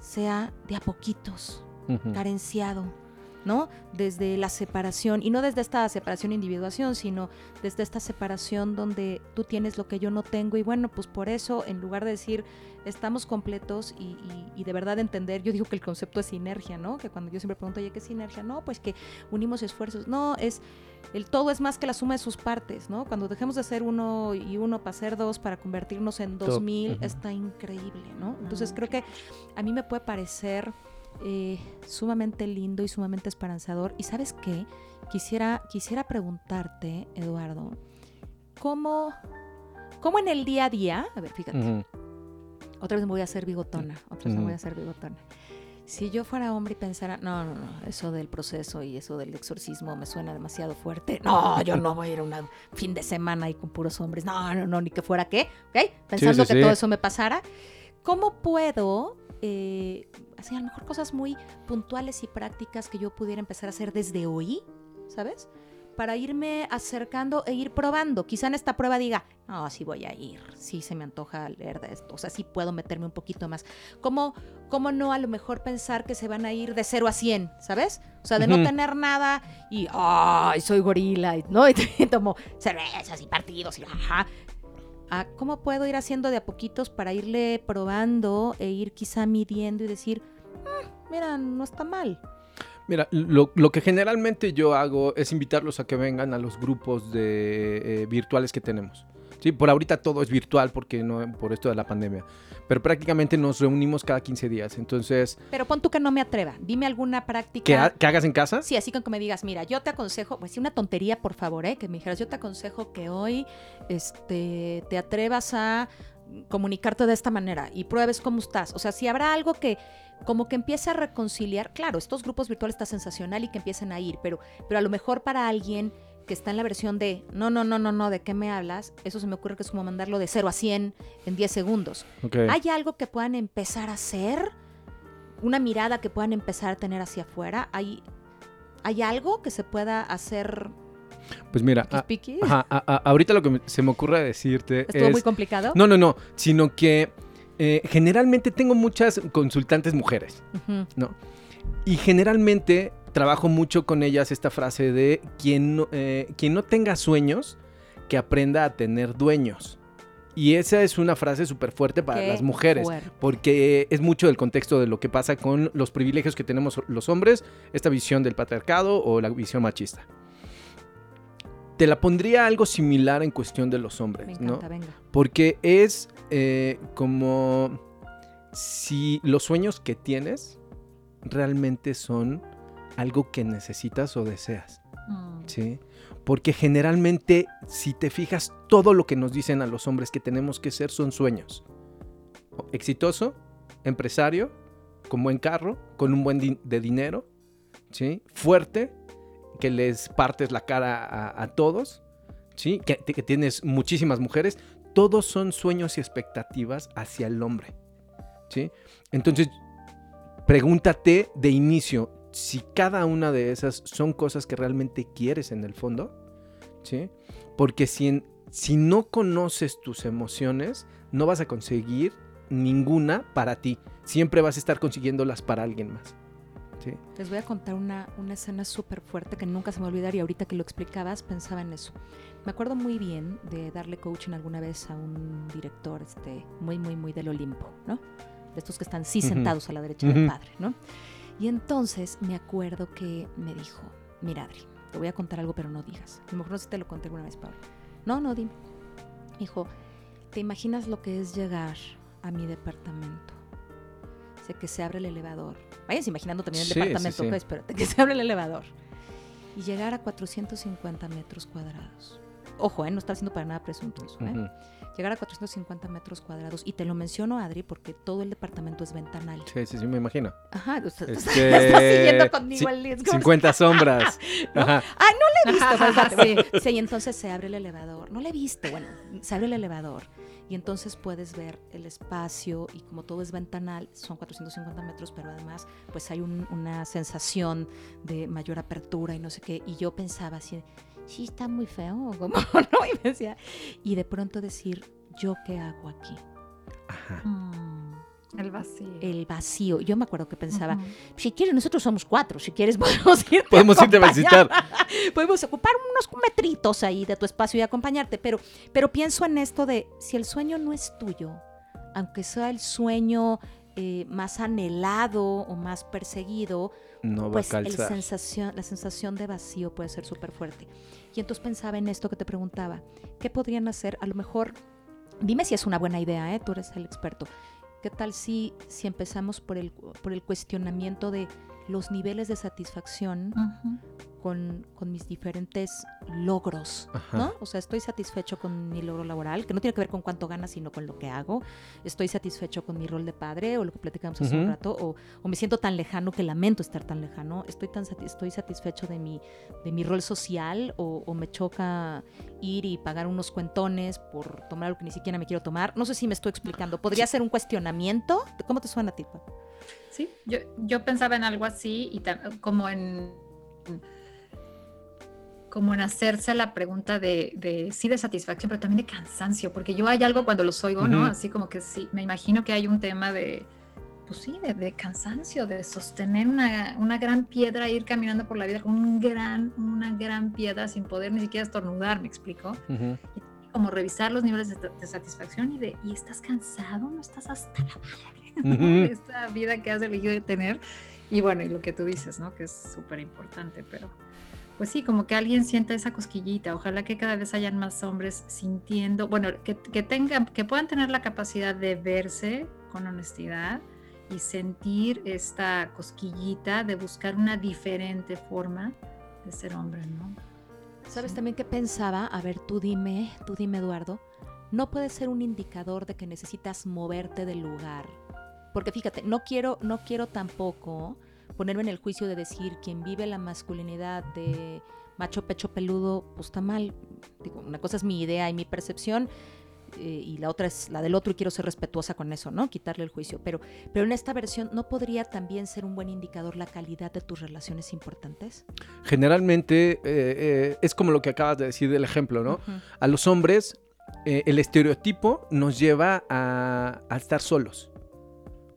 sea de a poquitos, carenciado ¿no? Desde la separación, y no desde esta separación individuación, sino desde esta separación donde tú tienes lo que yo no tengo, y bueno, pues por eso, en lugar de decir estamos completos y, de verdad entender, yo digo que el concepto es sinergia, ¿no? Que cuando yo siempre pregunto, oye, ¿qué es sinergia? No, pues que unimos esfuerzos, no, es el todo es más que la suma de sus partes, ¿no? Cuando dejemos de ser uno y uno para ser dos, para convertirnos en dos mil, está increíble, ¿no? Entonces creo que a mí me puede parecer eh, sumamente lindo y sumamente esperanzador. Y sabes qué? Quisiera, quisiera preguntarte, Eduardo, ¿cómo, ¿cómo en el día a día, a ver, fíjate, otra vez me voy a hacer bigotona, otra vez me voy a hacer bigotona. Si yo fuera hombre y pensara, no, no, no, eso del proceso y eso del exorcismo me suena demasiado fuerte. No, yo no voy a ir a un fin de semana ahí con puros hombres. No, no, no, ni que fuera qué, ¿ok? Pensando que todo eso me pasara. ¿Cómo puedo eh, así a lo mejor cosas muy puntuales y prácticas que yo pudiera empezar a hacer desde hoy, ¿sabes? Para irme acercando e ir probando. Quizá en esta prueba diga, no, sí voy a ir, sí se me antoja leer de esto, o sea, sí puedo meterme un poquito más. ¿Cómo, cómo no a lo mejor pensar que se van a ir de 0 a 100, ¿sabes? O sea, de no tener nada y, ay, soy gorila, ¿no? Y tomo cervezas y partidos y, ajá cómo puedo ir haciendo de a poquitos para irle probando e ir quizá midiendo y decir, mira, no está mal. Mira, lo, que generalmente yo hago es invitarlos a que vengan a los grupos de, eh, virtuales que tenemos. Sí, por ahorita todo es virtual porque no por esto de la pandemia pero prácticamente nos reunimos cada 15 días. Entonces. Pero pon tú que no me atreva. Dime alguna práctica. ¿Que, hagas en casa? Sí, así con que me digas, mira, yo te aconsejo, pues sí, una tontería, por favor, ¿eh? que me dijeras, yo te aconsejo que hoy este, te atrevas a comunicarte de esta manera y pruebes cómo estás. O sea, si habrá algo que como que empiece a reconciliar, claro, estos grupos virtuales está sensacional y que empiecen a ir, pero, pero a lo mejor para alguien que está en la versión de no, no, no, no, no, ¿de qué me hablas? Eso se me ocurre que es como mandarlo de 0 a 100 en 10 segundos. ¿Hay algo que puedan empezar a hacer? ¿Una mirada que puedan empezar a tener hacia afuera? ¿Hay, ¿hay algo que se pueda hacer? Pues mira, ahorita lo que se me ocurre decirte ¿Estuvo muy complicado? No, no, no, sino que eh, generalmente tengo muchas consultantes mujeres, ¿no? Y generalmente trabajo mucho con ellas esta frase de quien no, eh, quien no tenga sueños, que aprenda a tener dueños. Y esa es una frase súper fuerte para las mujeres, porque es mucho del contexto de lo que pasa con los privilegios que tenemos los hombres, esta visión del patriarcado o la visión machista. Te la pondría algo similar en cuestión de los hombres, ¿no? Porque es eh, como si los sueños que tienes realmente son algo que necesitas o deseas. Mm. ¿Sí? Porque generalmente, si te fijas, todo lo que nos dicen a los hombres que tenemos que ser son sueños. Exitoso, empresario, con buen carro, con un buen de dinero, ¿sí? Fuerte, que les partes la cara a, todos, ¿sí? Que, tienes muchísimas mujeres. Todos son sueños y expectativas hacia el hombre, ¿sí? Entonces, pregúntate de inicio, si cada una de esas son cosas que realmente quieres en el fondo, ¿sí? Porque si, si no conoces tus emociones, no vas a conseguir ninguna para ti. Siempre vas a estar consiguiéndolas para alguien más. ¿Sí? Les voy a contar una, una escena súper fuerte que nunca se me va a olvidar y ahorita que lo explicabas pensaba en eso. Me acuerdo muy bien de darle coaching alguna vez a un director este, muy, muy, muy del Olimpo, ¿no? De estos que están sí sentados a la derecha del padre, ¿no? Y entonces me acuerdo que me dijo, mira Adri, te voy a contar algo, pero no digas. A lo mejor no sé si te lo conté alguna vez, Pablo. No, no, dime. Me dijo, ¿te imaginas lo que es llegar a mi departamento? Sé que se abre el elevador. Vayas imaginando también el departamento, sí, pues, que se abre el elevador. Y llegar a 450 metros cuadrados. Ojo, ¿eh? no está haciendo para nada presuntuoso. ¿eh? Llegar a 450 metros cuadrados. Y te lo menciono, Adri, porque todo el departamento es ventanal. Sí, sí, sí, me imagino. Ajá, usted, estás siguiendo conmigo el 50 sombras. Ajá. Ah, no he visto. sí. sí, y entonces se abre el elevador. No le he visto, bueno, se abre el elevador y entonces puedes ver el espacio y como todo es ventanal, son 450 metros, pero además pues hay una sensación de mayor apertura y no sé qué. Y yo pensaba así, sí, está muy feo, como no, y, decía, y de pronto decir, ¿yo qué hago aquí? Ajá. Mm. El vacío. El vacío. Yo me acuerdo que pensaba, si quieres, nosotros somos cuatro, si quieres podemos ir Podemos irte a visitar. podemos ocupar unos metritos ahí de tu espacio y acompañarte, pero, pero pienso en esto de, si el sueño no es tuyo, aunque sea el sueño eh, más anhelado o más perseguido, no pues el sensación, la sensación de vacío puede ser súper fuerte. Y entonces pensaba en esto que te preguntaba, ¿qué podrían hacer? A lo mejor, dime si es una buena idea, ¿eh? tú eres el experto. ¿Qué tal si, si empezamos por el, por el cuestionamiento de los niveles de satisfacción con, mis diferentes logros, ¿no? O sea, estoy satisfecho con mi logro laboral, que no tiene que ver con cuánto ganas, sino con lo que hago. Estoy satisfecho con mi rol de padre, o lo que platicamos hace un rato, o, me siento tan lejano que lamento estar tan lejano. Estoy, tan estoy satisfecho de mi, de mi rol social, o, me choca ir y pagar unos cuentones por tomar algo que ni siquiera me quiero tomar. No sé si me estoy explicando. ¿Podría ser un cuestionamiento? ¿Cómo te suena a ti? Sí, yo, yo pensaba en algo así y como en como en hacerse la pregunta de, de, sí de satisfacción, pero también de cansancio, porque yo hay algo cuando los oigo, ¿no? Así como que sí, me imagino que hay un tema de, pues sí, de, cansancio, de sostener una, una, gran piedra, ir caminando por la vida con un gran, una gran piedra sin poder ni siquiera estornudar, ¿me explico? y como revisar los niveles de, satisfacción y de, ¿y estás cansado? ¿No estás hasta la madre? Esta vida que has elegido de tener. Y bueno, y lo que tú dices, ¿no? Que es súper importante, pero pues sí, como que alguien sienta esa cosquillita. Ojalá que cada vez hayan más hombres sintiendo, bueno, que, tengan, que puedan tener la capacidad de verse con honestidad y sentir esta cosquillita de buscar una diferente forma de ser hombre, ¿no? ¿Sabes también qué pensaba? A ver, tú dime, tú dime, Eduardo. No puede ser un indicador de que necesitas moverte del lugar. Porque fíjate, no quiero, no quiero tampoco ponerme en el juicio de decir quien vive la masculinidad de macho pecho peludo, pues está mal. Digo, una cosa es mi idea y mi percepción. Eh, y la otra es la del otro y quiero ser respetuosa con eso, ¿no? Quitarle el juicio. Pero, pero en esta versión, ¿no podría también ser un buen indicador la calidad de tus relaciones importantes? Generalmente eh, eh, es como lo que acabas de decir del ejemplo, ¿no? A los hombres, el estereotipo nos lleva a, a estar solos.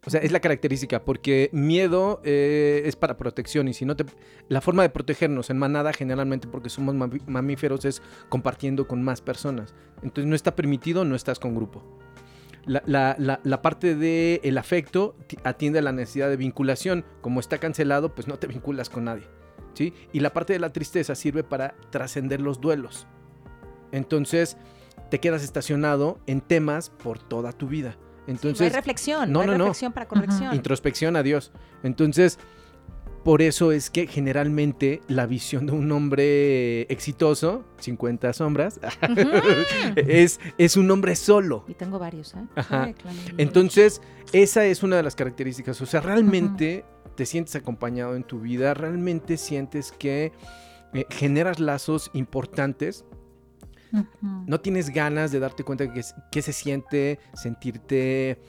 O sea, es la característica, porque miedo eh, es para protección y si no te... La forma de protegernos en manada generalmente porque somos mamíferos es compartiendo con más personas. Entonces no está permitido, no estás con grupo. La, parte del afecto atiende a la necesidad de vinculación. Como está cancelado, pues no te vinculas con nadie. ¿sí? Y la parte de la tristeza sirve para trascender los duelos. Entonces te quedas estacionado en temas por toda tu vida. Entonces, no hay reflexión, no, hay reflexión para corrección. Introspección a Dios. Entonces, por eso es que generalmente la visión de un hombre exitoso, 50 sombras, es, es un hombre solo. Y tengo varios, ¿eh? Entonces, esa es una de las características. O sea, realmente te sientes acompañado en tu vida, realmente sientes que eh, generas lazos importantes no tienes ganas de darte cuenta de que, se siente sentirte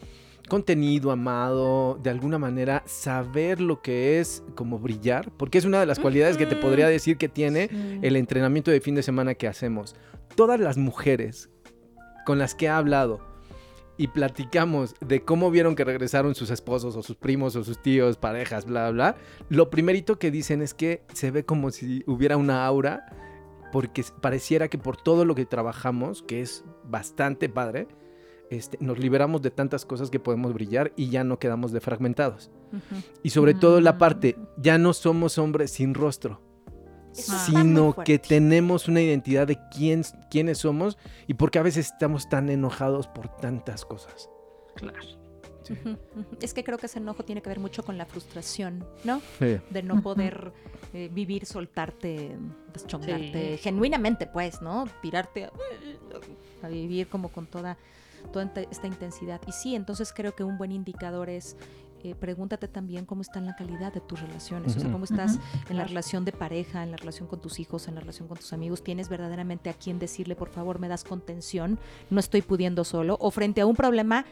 contenido, amado, de alguna manera saber lo que es como brillar, porque es una de las cualidades que te podría decir que tiene el entrenamiento de fin de semana que hacemos. Todas las mujeres con las que he hablado y platicamos de cómo vieron que regresaron sus esposos o sus primos o sus tíos, parejas, bla, bla, lo primerito que dicen es que se ve como si hubiera una aura porque pareciera que por todo lo que trabajamos, que es bastante padre, este, nos liberamos de tantas cosas que podemos brillar y ya no quedamos defragmentados. Y sobre todo la parte, ya no somos hombres sin rostro, sino que tenemos una identidad de quién, quiénes somos y porque a veces estamos tan enojados por tantas cosas. Claro. Es que creo que ese enojo tiene que ver mucho con la frustración, ¿no? De no poder eh, vivir, soltarte, deschongarte, genuinamente, pues, ¿no? Tirarte a, vivir como con toda, toda esta intensidad. Y sí, entonces creo que un buen indicador es eh, pregúntate también cómo está en la calidad de tus relaciones, o sea, cómo estás en la relación de pareja, en la relación con tus hijos, en la relación con tus amigos, tienes verdaderamente a quien decirle, por favor, me das contención, no estoy pudiendo solo, o frente a un problema,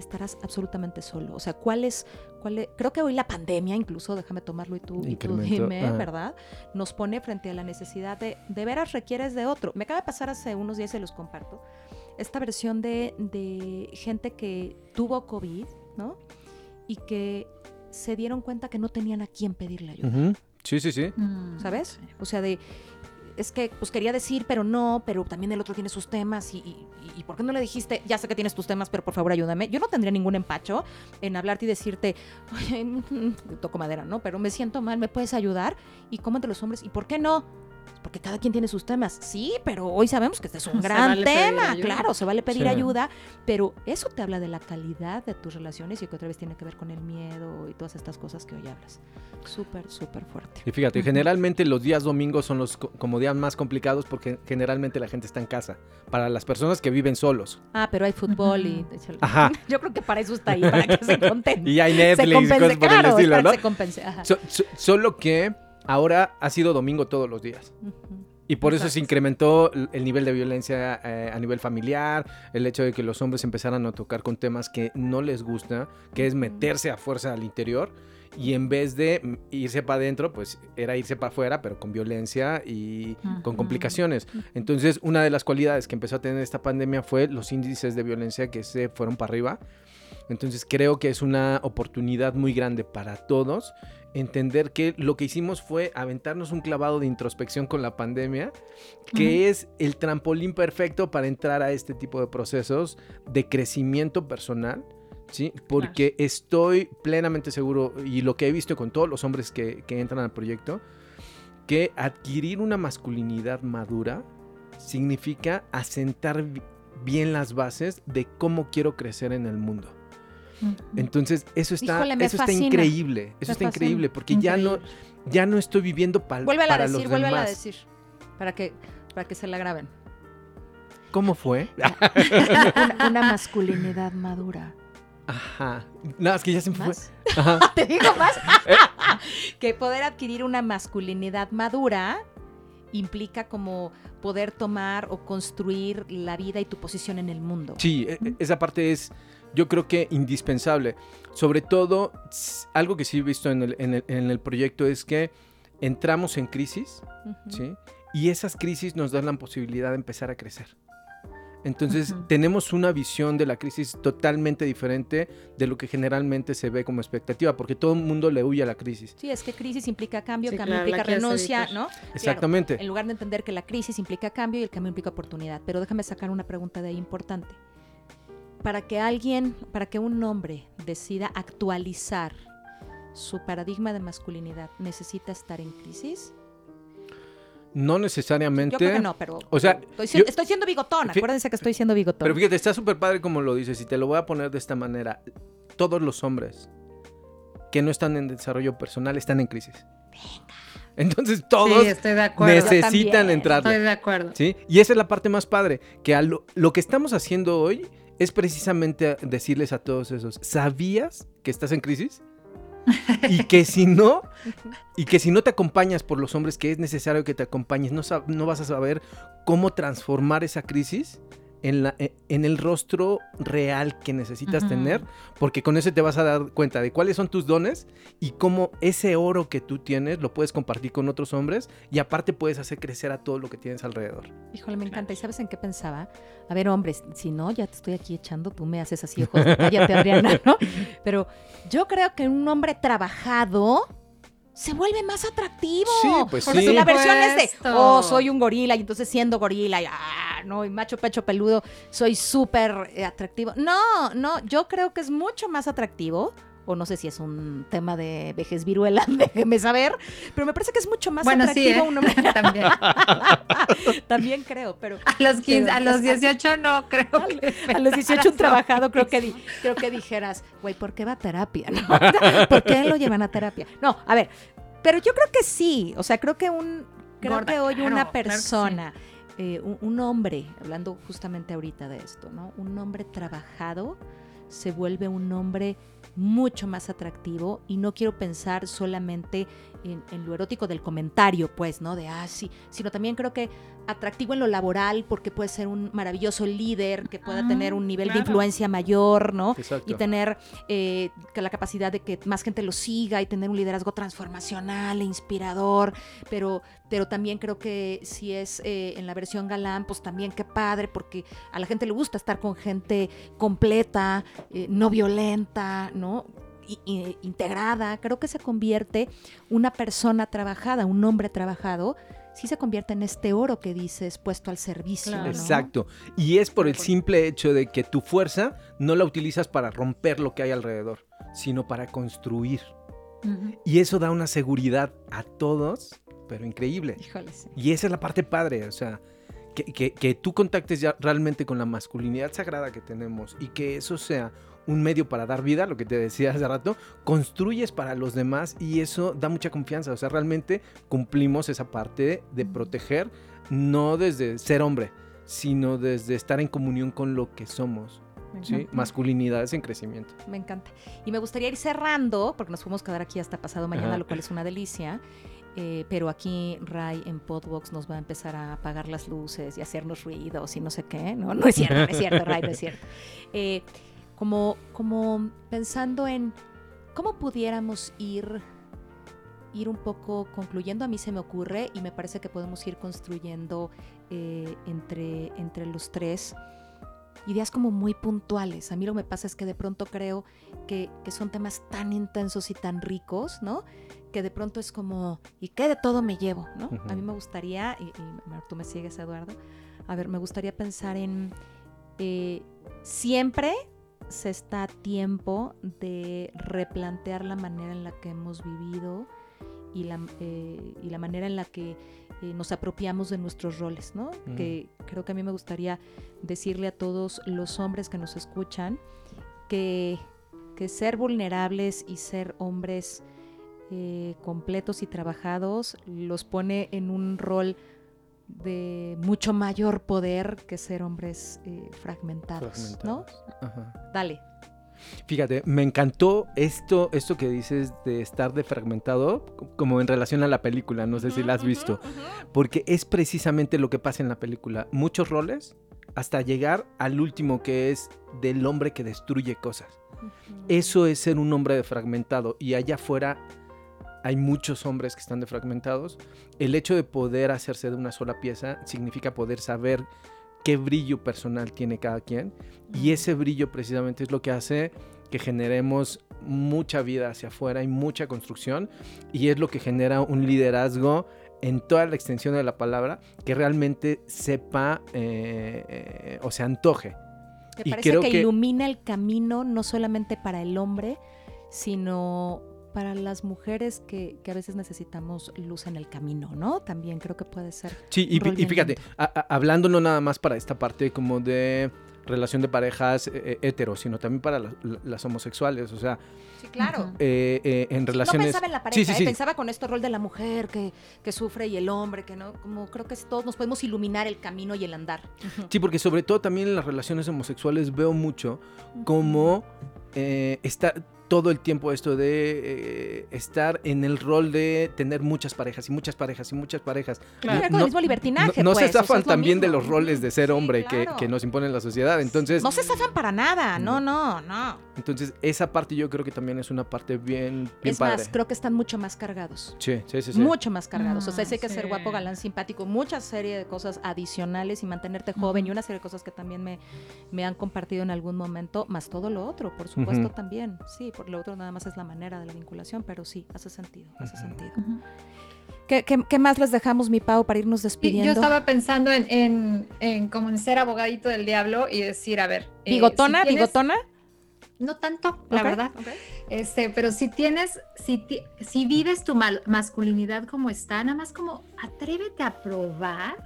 estarás absolutamente solo. O sea, ¿cuál es, cuál es? creo que hoy la pandemia, incluso, déjame tomarlo y tú, y tú dime, ah. ¿verdad? Nos pone frente a la necesidad de, de veras requieres de otro. Me acaba de pasar hace unos días, se los comparto, esta versión de, de gente que tuvo COVID, ¿no? y que se dieron cuenta que no tenían a quién pedirle ayuda. Sí, sí, sí. Mm, ¿Sabes? O sea, de es que pues quería decir, pero no, pero también el otro tiene sus temas y, y, ¿por qué no le dijiste, ya sé que tienes tus temas, pero por favor ayúdame? Yo no tendría ningún empacho en hablarte y decirte, toco madera, ¿no? Pero me siento mal, ¿me puedes ayudar? Y cómo entre los hombres, ¿y por qué no? Porque cada quien tiene sus temas. Sí, pero hoy sabemos que este es un gran tema, claro, se vale pedir ayuda, pero eso te habla de la calidad de tus relaciones y que otra vez tiene que ver con el miedo y todas estas cosas que hoy hablas. Súper, súper fuerte. Y fíjate, generalmente los días domingos son los como días más complicados porque generalmente la gente está en casa. Para las personas que viven solos. Ah, pero hay fútbol y... Ajá. Yo creo que para eso está ahí, para que se conten. y hay Netflix y cosas por el estilo, ¿no? solo que ahora ha sido domingo todos los días. Y por eso se incrementó el nivel de violencia eh, a nivel familiar, el hecho de que los hombres empezaran a tocar con temas que no les gusta, que es meterse a fuerza al interior. Y en vez de irse para adentro, pues era irse para afuera, pero con violencia y con complicaciones. Entonces, una de las cualidades que empezó a tener esta pandemia fue los índices de violencia que se fueron para arriba. Entonces, creo que es una oportunidad muy grande para todos entender que lo que hicimos fue aventarnos un clavado de introspección con la pandemia, que es el trampolín perfecto para entrar a este tipo de procesos de crecimiento personal. ¿Sí? Porque estoy plenamente seguro, y lo que he visto con todos los hombres que, que entran al proyecto, que adquirir una masculinidad madura significa asentar bien las bases de cómo quiero crecer en el mundo. Entonces, eso está, eso está increíble. Eso está increíble porque ya no, ya no estoy viviendo para vuelve a decir, vuelve a decir. Para que, para que se la graben. ¿Cómo fue? una, masculinidad madura. Ajá. No, es que ya se me fue. ¿Te digo más? Eh. que poder adquirir una masculinidad madura implica como poder tomar o construir la vida y tu posición en el mundo. Sí, e, e, esa parte es yo creo que indispensable. Sobre todo, algo que sí he visto en el, proyecto es que entramos en crisis, ¿sí? Y esas crisis nos dan la posibilidad de empezar a crecer. Entonces tenemos una visión de la crisis totalmente diferente de lo que generalmente se ve como expectativa, porque todo el mundo le huye a la crisis. Sí, es que crisis implica cambio, cambio implica renuncia, ¿no? Exactamente. en lugar de entender que la crisis implica cambio y el cambio implica oportunidad. Pero déjame sacar una pregunta de ahí importante para que alguien, para que un hombre decida actualizar su paradigma de masculinidad, necesita estar en crisis? No necesariamente. Yo creo que no, pero. O sea, estoy, siendo bigotón. Acuérdense que estoy siendo bigotón. Pero fíjate, está súper padre como lo dices, y te lo voy a poner de esta manera. Todos los hombres que no están en desarrollo personal están en crisis. Venga. Entonces todos necesitan entrar. Estoy de acuerdo. ¿sí? Y esa es la parte más padre, que lo que estamos haciendo hoy es precisamente decirles a todos esos, ¿sabías que estás en crisis? y que si no, y que si no te acompañas por los hombres que es necesario que te acompañes, no, no vas a saber cómo transformar esa crisis en, la, e, en el rostro real que necesitas tener, porque con eso te vas a dar cuenta de cuáles son tus dones y cómo ese oro que tú tienes lo puedes compartir con otros hombres y aparte puedes hacer crecer a todo lo que tienes alrededor. Híjole, me encanta. ¿Y sabes en qué pensaba? A ver, hombres, si no, ya te estoy aquí echando, tú me haces así ojos cállate, Adriana, ¿no? Pero yo creo que un hombre trabajado se vuelve más atractivo. Sí, pues Porque si la versión es de, oh, soy un gorila y entonces siendo gorila y, ah, no, y macho pecho peludo, soy súper eh, atractivo. No, no, yo creo que es mucho más atractivo o no sé si es un tema de vejez viruela, déjeme saber, pero me parece que es mucho más atractivo sí, un hombre. También. También creo, pero... A los, 15, a los 18 no, creo A los 18 un trabajado, creo que, creo que dijeras, güey, ¿por qué va a terapia? ¿Por qué lo llevan a terapia? No, a ver, pero yo creo que sí, o sea, creo que un... Creo que hoy una persona... Eh, un, hombre, hablando justamente ahorita de esto, ¿no? Un hombre trabajado se vuelve un hombre mucho más atractivo y no quiero pensar solamente en, en, lo erótico del comentario, pues, ¿no? De, ah, sí, sino también creo que atractivo en lo laboral porque puede ser un maravilloso líder que pueda tener un nivel de influencia mayor, ¿no? Exacto. Y tener eh, la capacidad de que más gente lo siga y tener un liderazgo transformacional e inspirador, pero, pero también creo que si es eh, en la versión galán, pues también qué padre, porque a la gente le gusta estar con gente completa, eh, no violenta, ¿no? Integrada, creo que se convierte una persona trabajada, un hombre trabajado, sí se convierte en este oro que dices puesto al servicio. Claro. ¿no? Exacto. Y es por el simple hecho de que tu fuerza no la utilizas para romper lo que hay alrededor, sino para construir. Uh -huh. Y eso da una seguridad a todos, pero increíble. Híjole, sí. Y esa es la parte padre, o sea, que, que, que tú contactes ya realmente con la masculinidad sagrada que tenemos y que eso sea un medio para dar vida, lo que te decía hace rato, construyes para los demás y eso da mucha confianza. O sea, realmente cumplimos esa parte de proteger, no desde ser hombre, sino desde estar en comunión con lo que somos. ¿sí? Masculinidades en crecimiento. Me encanta. Y me gustaría ir cerrando, porque nos podemos quedar aquí hasta pasado mañana, Ajá. lo cual es una delicia. Eh, pero aquí Ray en Podbox nos va a empezar a apagar las luces y hacernos ruidos y no sé qué. No, no es cierto, no es cierto, Ray, no es cierto. Eh, como, como pensando en cómo pudiéramos ir, ir un poco concluyendo, a mí se me ocurre y me parece que podemos ir construyendo eh, entre, entre los tres ideas como muy puntuales. A mí lo que me pasa es que de pronto creo que, que son temas tan intensos y tan ricos, ¿no? Que de pronto es como, ¿y qué de todo me llevo? ¿no? Uh -huh. A mí me gustaría, y, y, tú me sigues, Eduardo, a ver, me gustaría pensar en eh, siempre se está a tiempo de replantear la manera en la que hemos vivido y la, eh, y la manera en la que eh, nos apropiamos de nuestros roles, ¿no? Mm. Que creo que a mí me gustaría decirle a todos los hombres que nos escuchan que, que ser vulnerables y ser hombres eh, completos y trabajados los pone en un rol de mucho mayor poder que ser hombres eh, fragmentados, fragmentados, ¿no? Ajá. Dale. Fíjate, me encantó esto, esto que dices de estar defragmentado, como en relación a la película, no sé si la has visto, porque es precisamente lo que pasa en la película. Muchos roles hasta llegar al último que es del hombre que destruye cosas. Eso es ser un hombre defragmentado y allá afuera hay muchos hombres que están defragmentados. El hecho de poder hacerse de una sola pieza significa poder saber qué brillo personal tiene cada quien y ese brillo precisamente es lo que hace que generemos mucha vida hacia afuera y mucha construcción y es lo que genera un liderazgo en toda la extensión de la palabra que realmente sepa eh, eh, o se antoje. Me y parece creo que, que ilumina el camino no solamente para el hombre, sino para las mujeres que, que, a veces necesitamos luz en el camino, ¿no? También creo que puede ser. Sí, y, y fíjate, a, a, hablando no nada más para esta parte como de relación de parejas eh, hetero, sino también para la, la, las homosexuales, o sea... Sí, claro. Eh, eh, en relaciones... No pensaba en la pareja, sí, sí, sí. pensaba con este rol de la mujer que, que, sufre y el hombre, que no, como creo que todos nos podemos iluminar el camino y el andar. Sí, porque sobre todo también en las relaciones homosexuales veo mucho como está todo el tiempo esto de eh, estar en el rol de tener muchas parejas y muchas parejas y muchas parejas. Claro, no, el mismo libertinaje. No, no pues, se zafan o sea, también mismo. de los roles de ser sí, hombre claro. que, que, nos impone la sociedad. Entonces. No se zafan para nada, no, no, no. Entonces, esa parte yo creo que también es una parte bien, bien es padre. más, creo que están mucho más cargados. Sí, sí, sí. sí. Mucho más cargados. o sea, sí hay que sí. ser guapo, galán, simpático, mucha serie de cosas adicionales y mantenerte joven y una serie de cosas que también me, me han compartido en algún momento, más todo lo otro, por supuesto, Ujú. también. Sí, por lo otro nada más es la manera de la vinculación pero sí, hace sentido, hace sentido. ¿Qué, qué, qué más les dejamos, mi Pau, para irnos Y despidiendo? Yo estaba pensando en, en, en como en ser abogadito del diablo y decir, a ver. eh, ¿Bigotona? si tienes- ¿Bigotona? No tanto, la verdad. Este, pero si tienes, si, ti- si vives tu mal- masculinidad como está, nada más como atrévete a probar,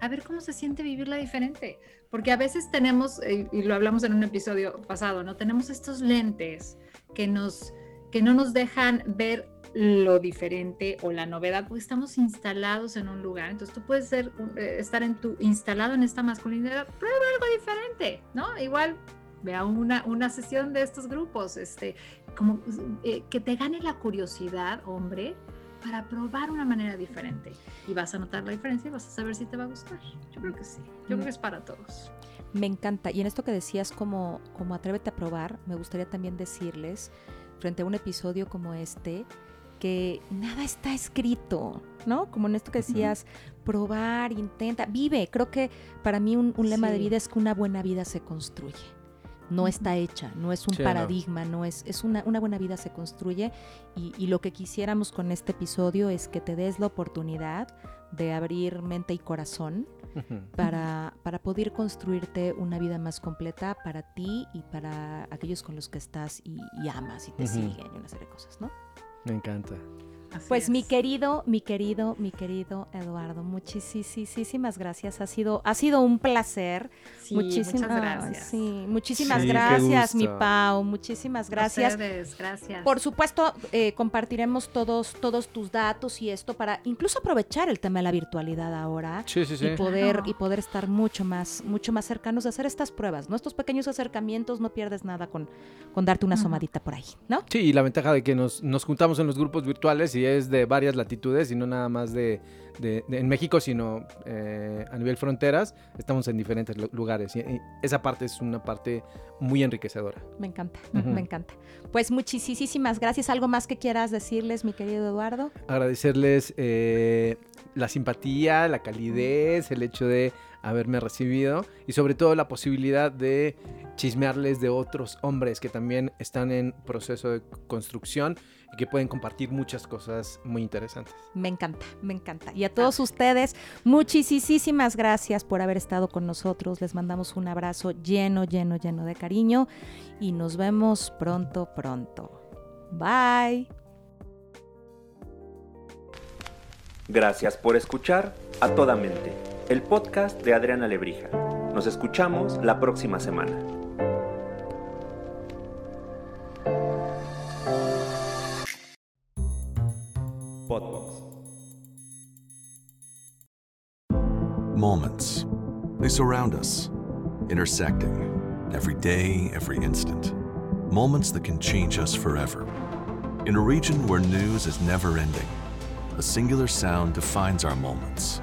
a ver cómo se siente vivirla diferente. Porque a veces tenemos, eh, y lo hablamos en un episodio pasado, ¿no? Tenemos estos lentes que nos, que no nos dejan ver lo diferente o la novedad, porque estamos instalados en un lugar. Entonces tú puedes ser, eh, estar en tu, instalado en esta masculinidad, prueba algo diferente, ¿no? Igual Vea una, una sesión de estos grupos, este, como eh, que te gane la curiosidad, hombre, para probar una manera diferente. Y vas a notar la diferencia y vas a saber si te va a gustar. Yo creo que sí. Yo creo que es para todos. Me encanta. Y en esto que decías como, como atrévete a probar, me gustaría también decirles, frente a un episodio como este, que nada está escrito, ¿no? Como en esto que decías, probar, intenta, vive. Creo que para mí un, lema de vida es que una buena vida se construye no está hecha, no es un paradigma, no, es, es una, una, buena vida se construye y, lo que quisiéramos con este episodio es que te des la oportunidad de abrir mente y corazón para, para poder construirte una vida más completa para ti y para aquellos con los que estás y, amas y te siguen y una serie de cosas, ¿no? Me encanta pues mi querido, mi querido, mi querido Eduardo, muchísimas gracias. Ha sido, ha sido un placer. muchísimas gracias. sí, muchísimas gracias, mi Pau. Muchísimas gracias. gracias. Por supuesto, eh, compartiremos todos, todos tus datos y esto para incluso aprovechar el tema de la virtualidad ahora y poder y poder estar mucho más, mucho más cercanos a hacer estas pruebas, ¿no? Estos pequeños acercamientos, no pierdes nada con, con darte una asomadita por ahí, ¿no? Sí, y la ventaja de que nos, nos juntamos en los grupos virtuales y es de varias latitudes y no nada más de, en México, sino eh, a nivel fronteras, estamos en diferentes lugares. Y, esa parte es una parte muy enriquecedora. Me encanta, me encanta. Pues muchísimas gracias. ¿Algo más que quieras decirles, mi querido Eduardo? Agradecerles eh, la simpatía, la calidez, el hecho de haberme recibido y sobre todo la posibilidad de chismearles de otros hombres que también están en proceso de construcción y que pueden compartir muchas cosas muy interesantes. Me encanta, me encanta. Y a todos ustedes, muchísimas gracias por haber estado con nosotros. Les mandamos un abrazo lleno, lleno, lleno de cariño y nos vemos pronto, pronto. Bye. Gracias por escuchar a toda mente, el podcast de Adriana Lebrija. Nos escuchamos la próxima semana. Moments. They surround us, intersecting every day, every instant. Moments that can change us forever. In a region where news is never ending, a singular sound defines our moments.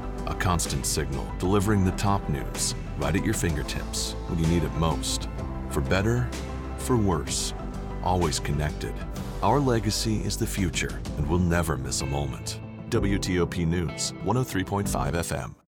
A constant signal delivering the top news right at your fingertips when you need it most. For better, for worse, always connected. Our legacy is the future, and we'll never miss a moment. WTOP News, 103.5 FM.